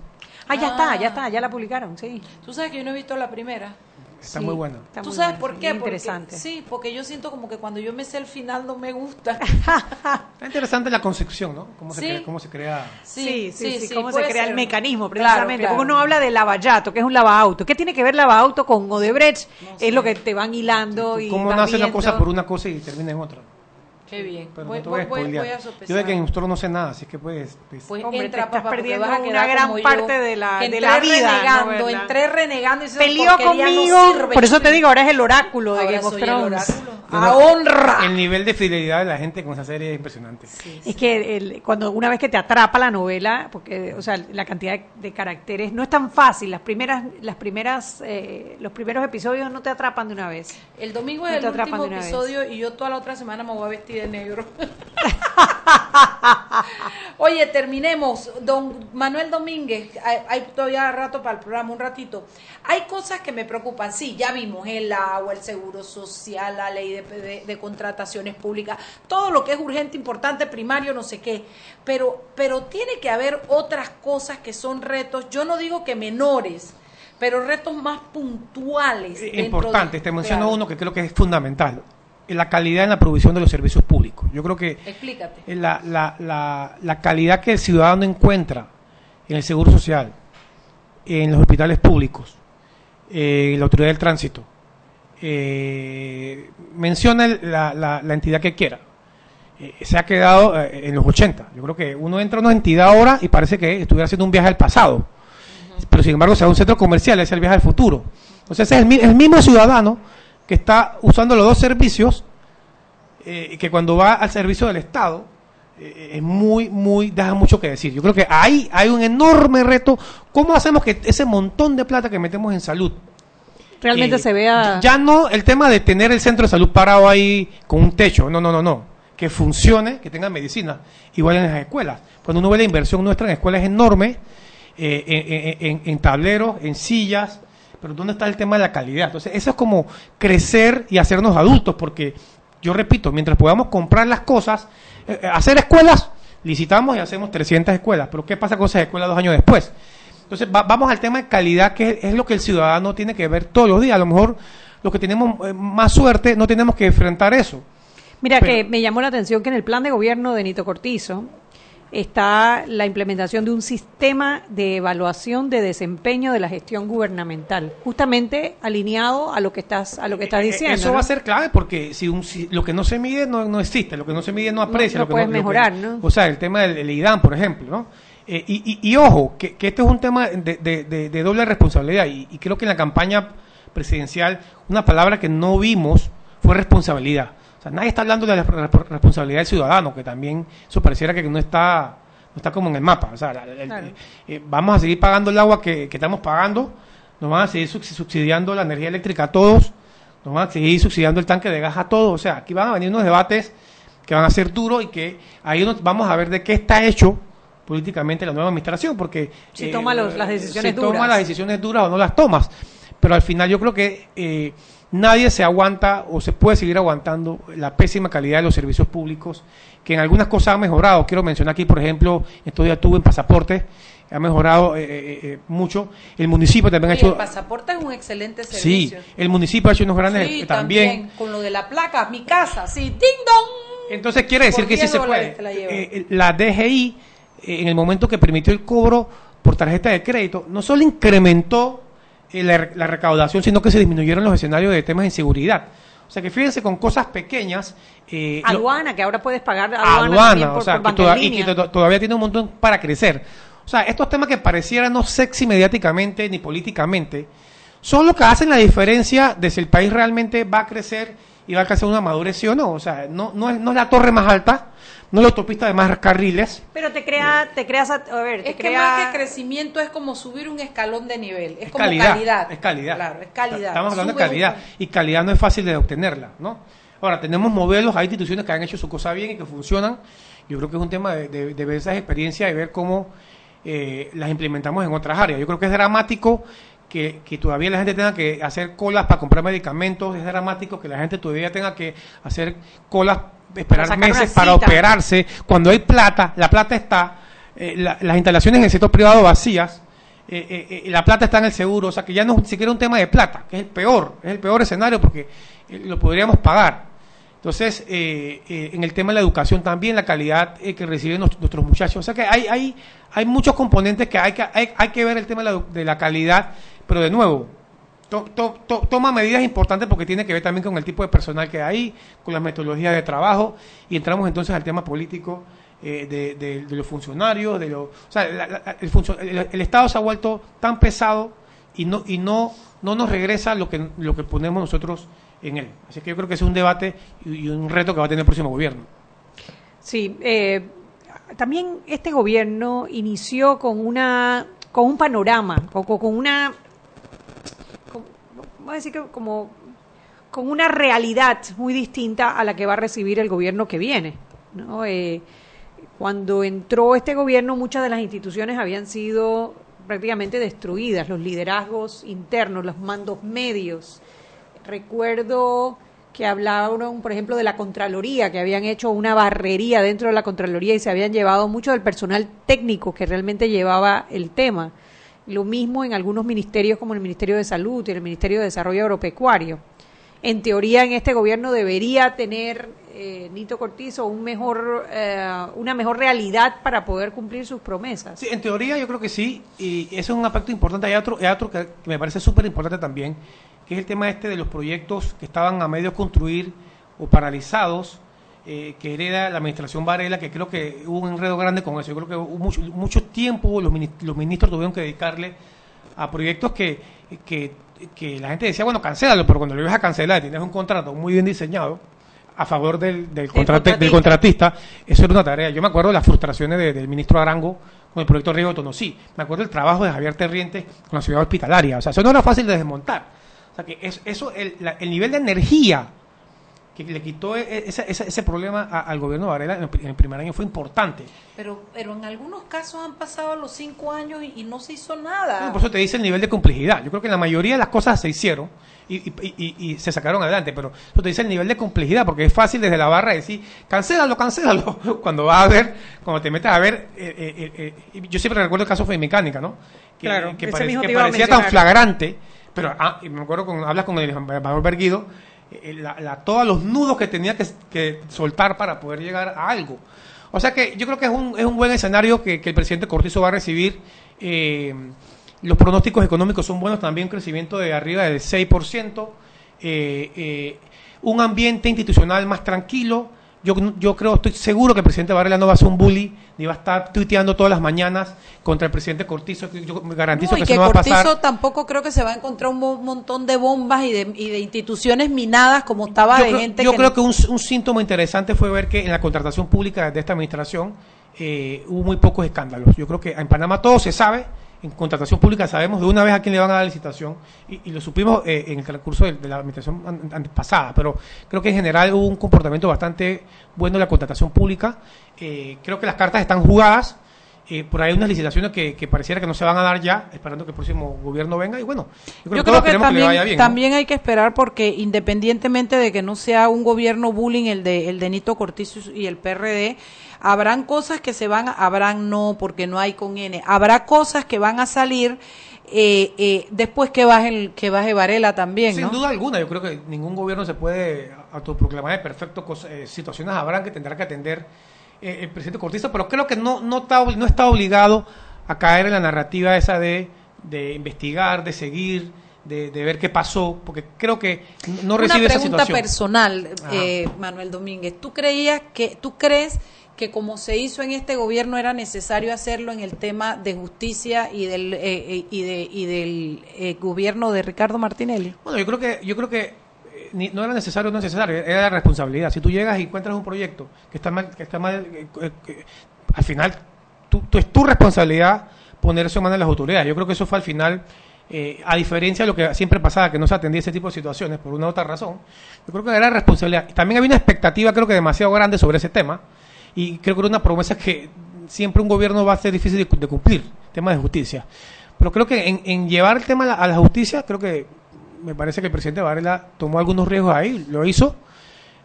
Ah, ya está, ya está, ya la publicaron, sí. Tú sabes que yo no he visto la primera. Está Sí, muy buena. está ¿Tú muy sabes por qué? Porque- interesante. sí, porque yo siento como que cuando yo me sé el final no me gusta. Está interesante la concepción, ¿no? Cómo se, Sí. crea, cómo se crea. Sí, sí, sí, cómo se crea el mecanismo, precisamente. claro. Porque uno habla de lavallato, que es un lavaauto. ¿Qué tiene que ver lavaauto con Odebrecht? es lo que te van hilando y Cómo nace una cosa por una cosa y termina en otra. Qué bien. Pero voy, no te voy voy- voy- spoilear. voy a Yo de Game of Thrones no sé nada, así que pues... pues, Pues Hombre, entra, te estás papá, perdiendo vas a una gran yo, parte de la- de la vida, renegando, ¿no, entré renegando y Peleó "Porquería no conmigo, sirve". por eso te digo, ahora es el oráculo de Game of el Thrones. ¡A honra! El nivel de fidelidad de la gente con esa serie es impresionante. Es que el- cuando una vez que te atrapa la novela, porque o sea, la cantidad de, de caracteres no es tan fácil. Las primeras, las primeras, eh, los primeros episodios no te atrapan de una vez. El domingo No es el último una vez. episodio y yo toda la otra semana me voy a vestir de negro. Oye, terminemos. Don Manuel Domínguez, hay, hay todavía rato para el programa, un ratito. Hay cosas que me preocupan. Sí, ya vimos el agua, el seguro social, la ley de, de- de contrataciones públicas, todo lo que es urgente, importante, primario, no sé qué. Pero, pero tiene que haber otras cosas que son retos. Yo no digo que menores, pero retos más puntuales. dentro de- Importante, te menciono Claro. uno que creo que es fundamental. La calidad en la provisión de los servicios públicos. Yo creo que Explícate. la, la, la, la calidad que el ciudadano encuentra en el seguro social, en los hospitales públicos, eh, en la autoridad del tránsito, eh, menciona la, la- la entidad que quiera. Eh, se ha quedado eh, en los 80. Yo creo que uno entra a una entidad ahora y parece que estuviera haciendo un viaje al pasado. Pero sin embargo, sea un centro comercial, es el viaje al futuro. Entonces, es el, el mismo ciudadano que está usando los dos servicios eh, que cuando va al servicio del Estado eh, es muy, muy, deja mucho que decir. Yo creo que ahí hay un enorme reto. ¿Cómo hacemos que ese montón de plata que metemos en salud Realmente eh, se vea. ya no el tema de tener el centro de salud parado ahí con un techo, no, no, no, no. Que funcione, que tenga medicina, igual en las escuelas. Cuando uno ve la inversión nuestra en escuelas es enorme, eh, en, en- en- en tableros, en sillas, pero ¿dónde está el tema de la calidad? Entonces, eso es como crecer y hacernos adultos, porque yo repito, mientras podamos comprar las cosas, eh, eh, hacer escuelas, licitamos y hacemos 300 escuelas, pero ¿qué pasa con esas escuelas dos años después? Entonces, va- vamos al tema de calidad, que es, es lo que el ciudadano tiene que ver todos los días. A lo mejor los que tenemos eh, más suerte no tenemos que enfrentar eso. Mira, que me llamó la atención que en el plan de gobierno de Nito Cortizo está la implementación de un sistema de evaluación de desempeño de la gestión gubernamental, justamente alineado a lo que estás a lo que estás Eh, diciendo. Eso ¿no? va a ser clave porque si, un, si lo que no se mide no, no existe, lo que no se mide no aprecia. no lo que puedes lo que- mejorar, ¿no? O sea, el tema del el IDAM, por ejemplo, ¿no? Eh, y, y- y ojo, que, que este es un tema de, de- de- de doble responsabilidad y, y creo que en la campaña presidencial una palabra que no vimos fue responsabilidad. O sea, nadie está hablando de la resp- responsabilidad del ciudadano, que también eso pareciera que no está no está como en el mapa. O sea, la- el- Claro. eh, vamos a seguir pagando el agua que, que estamos pagando, nos van a seguir subs- subsidiando la energía eléctrica a todos, nos van a seguir subsidiando el tanque de gas a todos. O sea, aquí van a venir unos debates que van a ser duros y que ahí nos vamos a ver de qué está hecho políticamente la nueva administración, porque eh, Si toma los- las decisiones si toma las decisiones duras o no las tomas. Pero al final yo creo que eh, nadie se aguanta o se puede seguir aguantando la pésima calidad de los servicios públicos, que en algunas cosas ha mejorado. Quiero mencionar aquí, por ejemplo, estos días tuve en pasaporte, ha mejorado eh, eh, eh, mucho. El municipio también ha Oye, el hecho... pasaporte es un excelente Sí, servicio. el municipio ha hecho unos grandes Sí, eh, también. Con lo de la placa, mi casa, sí, ding dong. Entonces quiere decir que sí 10 se puede. la. Eh, eh, la DGI, eh, en el momento que permitió el cobro por tarjeta de crédito, no solo incrementó eh, la, la recaudación, sino que se disminuyeron los escenarios de temas de inseguridad. O sea que fíjense con cosas pequeñas. eh, lo- aduana, que ahora puedes pagar aduana, aduana, por, o sea, por que, toda- y que todavía tiene un montón para crecer. O sea, estos temas que parecieran no sexy mediáticamente ni políticamente, son lo que hacen la diferencia de si el país realmente va a crecer y va a alcanzar una madurez sí o no. O sea, no, no, es, no es la torre más alta, no es la autopista de más carriles. Pero te crea, te creas, a, a ver, te Es que más que crecimiento es como subir un escalón de nivel, es, Es como calidad, calidad. es calidad. Claro, es calidad. Estamos hablando de un- calidad. Y calidad no es fácil de obtenerla, ¿no? Ahora, tenemos modelos, hay instituciones que han hecho su cosa bien y que funcionan. Yo creo que es un tema de, de- de ver esas experiencias y ver cómo eh, las implementamos en otras áreas. Yo creo que es dramático que, que todavía la gente tenga que hacer colas para comprar medicamentos, es dramático que la gente todavía tenga que hacer colas, esperar Para meses para operarse, cuando hay plata, la plata está, eh, la- las instalaciones en el sector privado vacías, eh, eh, eh, la plata está en el seguro, o sea que ya no es siquiera un tema de plata, que es el peor, es el peor escenario porque lo podríamos pagar. Entonces, eh, eh, en el tema de la educación también, la calidad eh, que reciben nuestros, muchachos. O sea que hay, hay, hay muchos componentes que hay que, hay, hay que ver el tema de la, de la calidad, pero de nuevo, to- to- to- toma medidas importantes porque tiene que ver también con el tipo de personal que hay, con las metodologías de trabajo, y entramos entonces al tema político eh, de, de- los funcionarios, de los, o sea, la- la- el, el- el Estado se ha vuelto tan pesado y no y no no nos regresa lo que lo que ponemos nosotros en él. Así que yo creo que es un debate y, un reto que va a tener el próximo gobierno. Sí, eh, también este gobierno inició con una con un panorama, con, con- una vamos a decir que como con una realidad muy distinta a la que va a recibir el gobierno que viene. ¿no? Eh, cuando entró este gobierno, muchas de las instituciones habían sido prácticamente destruidas, los liderazgos internos, los mandos medios. Recuerdo que hablaron, por ejemplo, de la Contraloría, que habían hecho una barrería dentro de la Contraloría y se habían llevado mucho del personal técnico que realmente llevaba el tema. Lo mismo en algunos ministerios como el Ministerio de Salud y el Ministerio de Desarrollo Agropecuario. En teoría, en este gobierno debería tener eh, Nito Cortizo un mejor, eh, una mejor realidad para poder cumplir sus promesas. Sí, en teoría yo creo que sí, y eso es un aspecto importante. Hay otro, que, me parece súper importante también, que es el tema este de los proyectos que estaban a medio construir o paralizados, eh, que hereda la administración Varela, que creo que hubo un enredo grande con eso. Yo creo que hubo mucho, mucho tiempo los, los ministros tuvieron que dedicarle a proyectos que, que, la gente decía, bueno, cancélalo, pero cuando lo ibas a cancelar tienes un contrato muy bien diseñado a favor del, del, contrate- del contratista, eso era una tarea. Yo me acuerdo de las frustraciones de- del ministro Arango con el proyecto Riego de Tonosí. Me acuerdo del trabajo de Javier Terrientes con la ciudad hospitalaria. O sea, eso no era fácil de desmontar. O sea, que es- eso, el, la- el nivel de energía que le quitó ese, ese, ese problema a- al gobierno de Varela en el, en el primer año fue importante. Pero, pero en algunos casos han pasado los cinco años y, y no se hizo nada. Por eso te dice el nivel de complejidad. Yo creo que la mayoría de las cosas se hicieron y, y- se sacaron adelante, pero eso te dice el nivel de complejidad, porque es fácil desde la barra decir, cancélalo, cancélalo. Cuando vas a ver, cuando te metes a ver, eh, eh, eh, eh, yo siempre recuerdo el caso de Mecánica, ¿no? Que, Claro, que, parec- parecía tan flagrante, pero ah, y me acuerdo cuando hablas con el embajador Berguido, la- la- todos los nudos que tenía que, que soltar para poder llegar a algo. O sea que yo creo que es un, es un buen escenario que, que el presidente Cortizo va a recibir. Eh, los pronósticos económicos son buenos, también un crecimiento de arriba del 6%, eh, eh, un ambiente institucional más tranquilo. Yo, yo creo, estoy seguro que el presidente Varela no va a ser un bully, ni va a estar tuiteando todas las mañanas contra el presidente Cortizo. que Yo me garantizo No, y que que eso no va a Cortizo pasar. tampoco creo que se va a encontrar un mo- montón de bombas y de, y de instituciones minadas como estaba yo de creo, gente yo que creo que un, un síntoma interesante fue ver que en la contratación pública de esta administración eh, hubo muy pocos escándalos. Yo creo que en Panamá todo se sabe, en contratación pública sabemos de una vez a quién le van a dar licitación y, y lo supimos eh, en el transcurso de, de la administración an- an- pasada, pero creo que en general hubo un comportamiento bastante bueno en la contratación pública. Eh, creo que las cartas están jugadas. Eh, por ahí hay unas licitaciones que, que pareciera que no se van a dar ya, esperando que el próximo gobierno venga. Y bueno, yo creo Yo que creo que queremos que le también, vaya bien. ¿no? también hay que esperar porque independientemente de que no sea un gobierno bullying el de el de Nito Cortizo y el PRD, habrán cosas que se van, a- habrán no porque no hay con N, habrá cosas que van a salir eh, eh, después que baje que baje Varela también, Sin ¿no? duda alguna, yo creo que ningún gobierno se puede autoproclamar de perfecto. eh, situaciones habrán que tendrá que atender eh, el presidente Cortizo, pero creo que no, no, está, no está obligado a caer en la narrativa esa de, de investigar, de seguir, de, de ver qué pasó, porque creo que no Una recibe esa pregunta situación. personal, eh, Manuel Domínguez. ¿Tú creías que, tú crees que como se hizo en este gobierno era necesario hacerlo en el tema de justicia y del eh, eh, y de y del eh, gobierno de Ricardo Martinelli? Bueno, yo creo que, yo creo que ni- no era necesario no necesario, era la responsabilidad. Si tú llegas y encuentras un proyecto que está mal, que está mal, al final tú, es tu responsabilidad poner eso en manos de las autoridades. Yo creo que eso fue al final, a diferencia de lo que siempre pasaba, que no se atendía ese tipo de situaciones por una u otra razón. Yo creo que era responsabilidad. También había una expectativa, creo que demasiado grande sobre ese tema, y creo que era una promesa que siempre un gobierno va a ser difícil de, de cumplir, tema de justicia. Pero creo que en, en llevar el tema a la, a la justicia, creo que me parece que el presidente Varela tomó algunos riesgos ahí, lo hizo,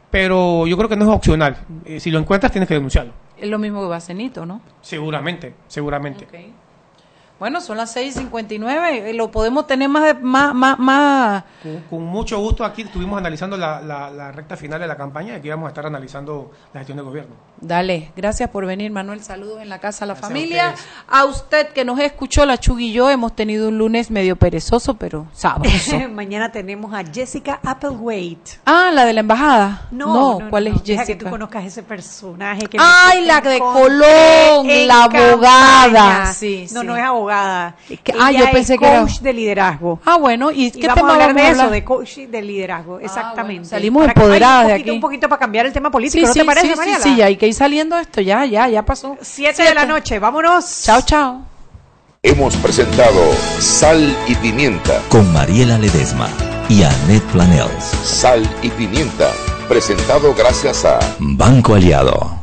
pero yo creo que no es opcional. Eh, si lo encuentras, tienes que denunciarlo. Es lo mismo que va a hacer Nito, ¿no? Seguramente, seguramente. Ok. Bueno, son las 6:59, eh, lo podemos tener más de- más más más Con, con mucho gusto aquí estuvimos analizando la, la- la recta final de la campaña y aquí vamos a estar analizando la gestión del gobierno. Dale, gracias por venir, Manuel. Saludos en la casa a la Gracias a familia. ustedes. A, usted que nos escuchó, la Chugui y yo hemos tenido un lunes medio perezoso, pero sabroso. Mañana tenemos a Jessica Applewhite. ah, la de la embajada. No, no, ¿cuál no, es no. Deja Jessica? que tú conozcas ese personaje. Que Ay, la de Colón, la abogada. Sí, no, sí. no es abogada. Que- ah, yo pensé es que era- coach de liderazgo. Ah, bueno, ¿y, Y qué vamos tema a hablar vamos de a eso, hablar? de coach de liderazgo, exactamente. bueno, salimos Para empoderadas un de poquito, aquí. Un poquito para cambiar el tema político, Sí, ¿no sí, te parece, sí, sí, Mariela? sí, ya hay que ir saliendo esto, ya, ya, ya pasó. Siete de la noche, vámonos. Chao, chao. Hemos presentado Sal y Pimienta. Con Mariela Ledesma y Annette Planels. Sal y Pimienta. Presentado gracias a Banco Aliado.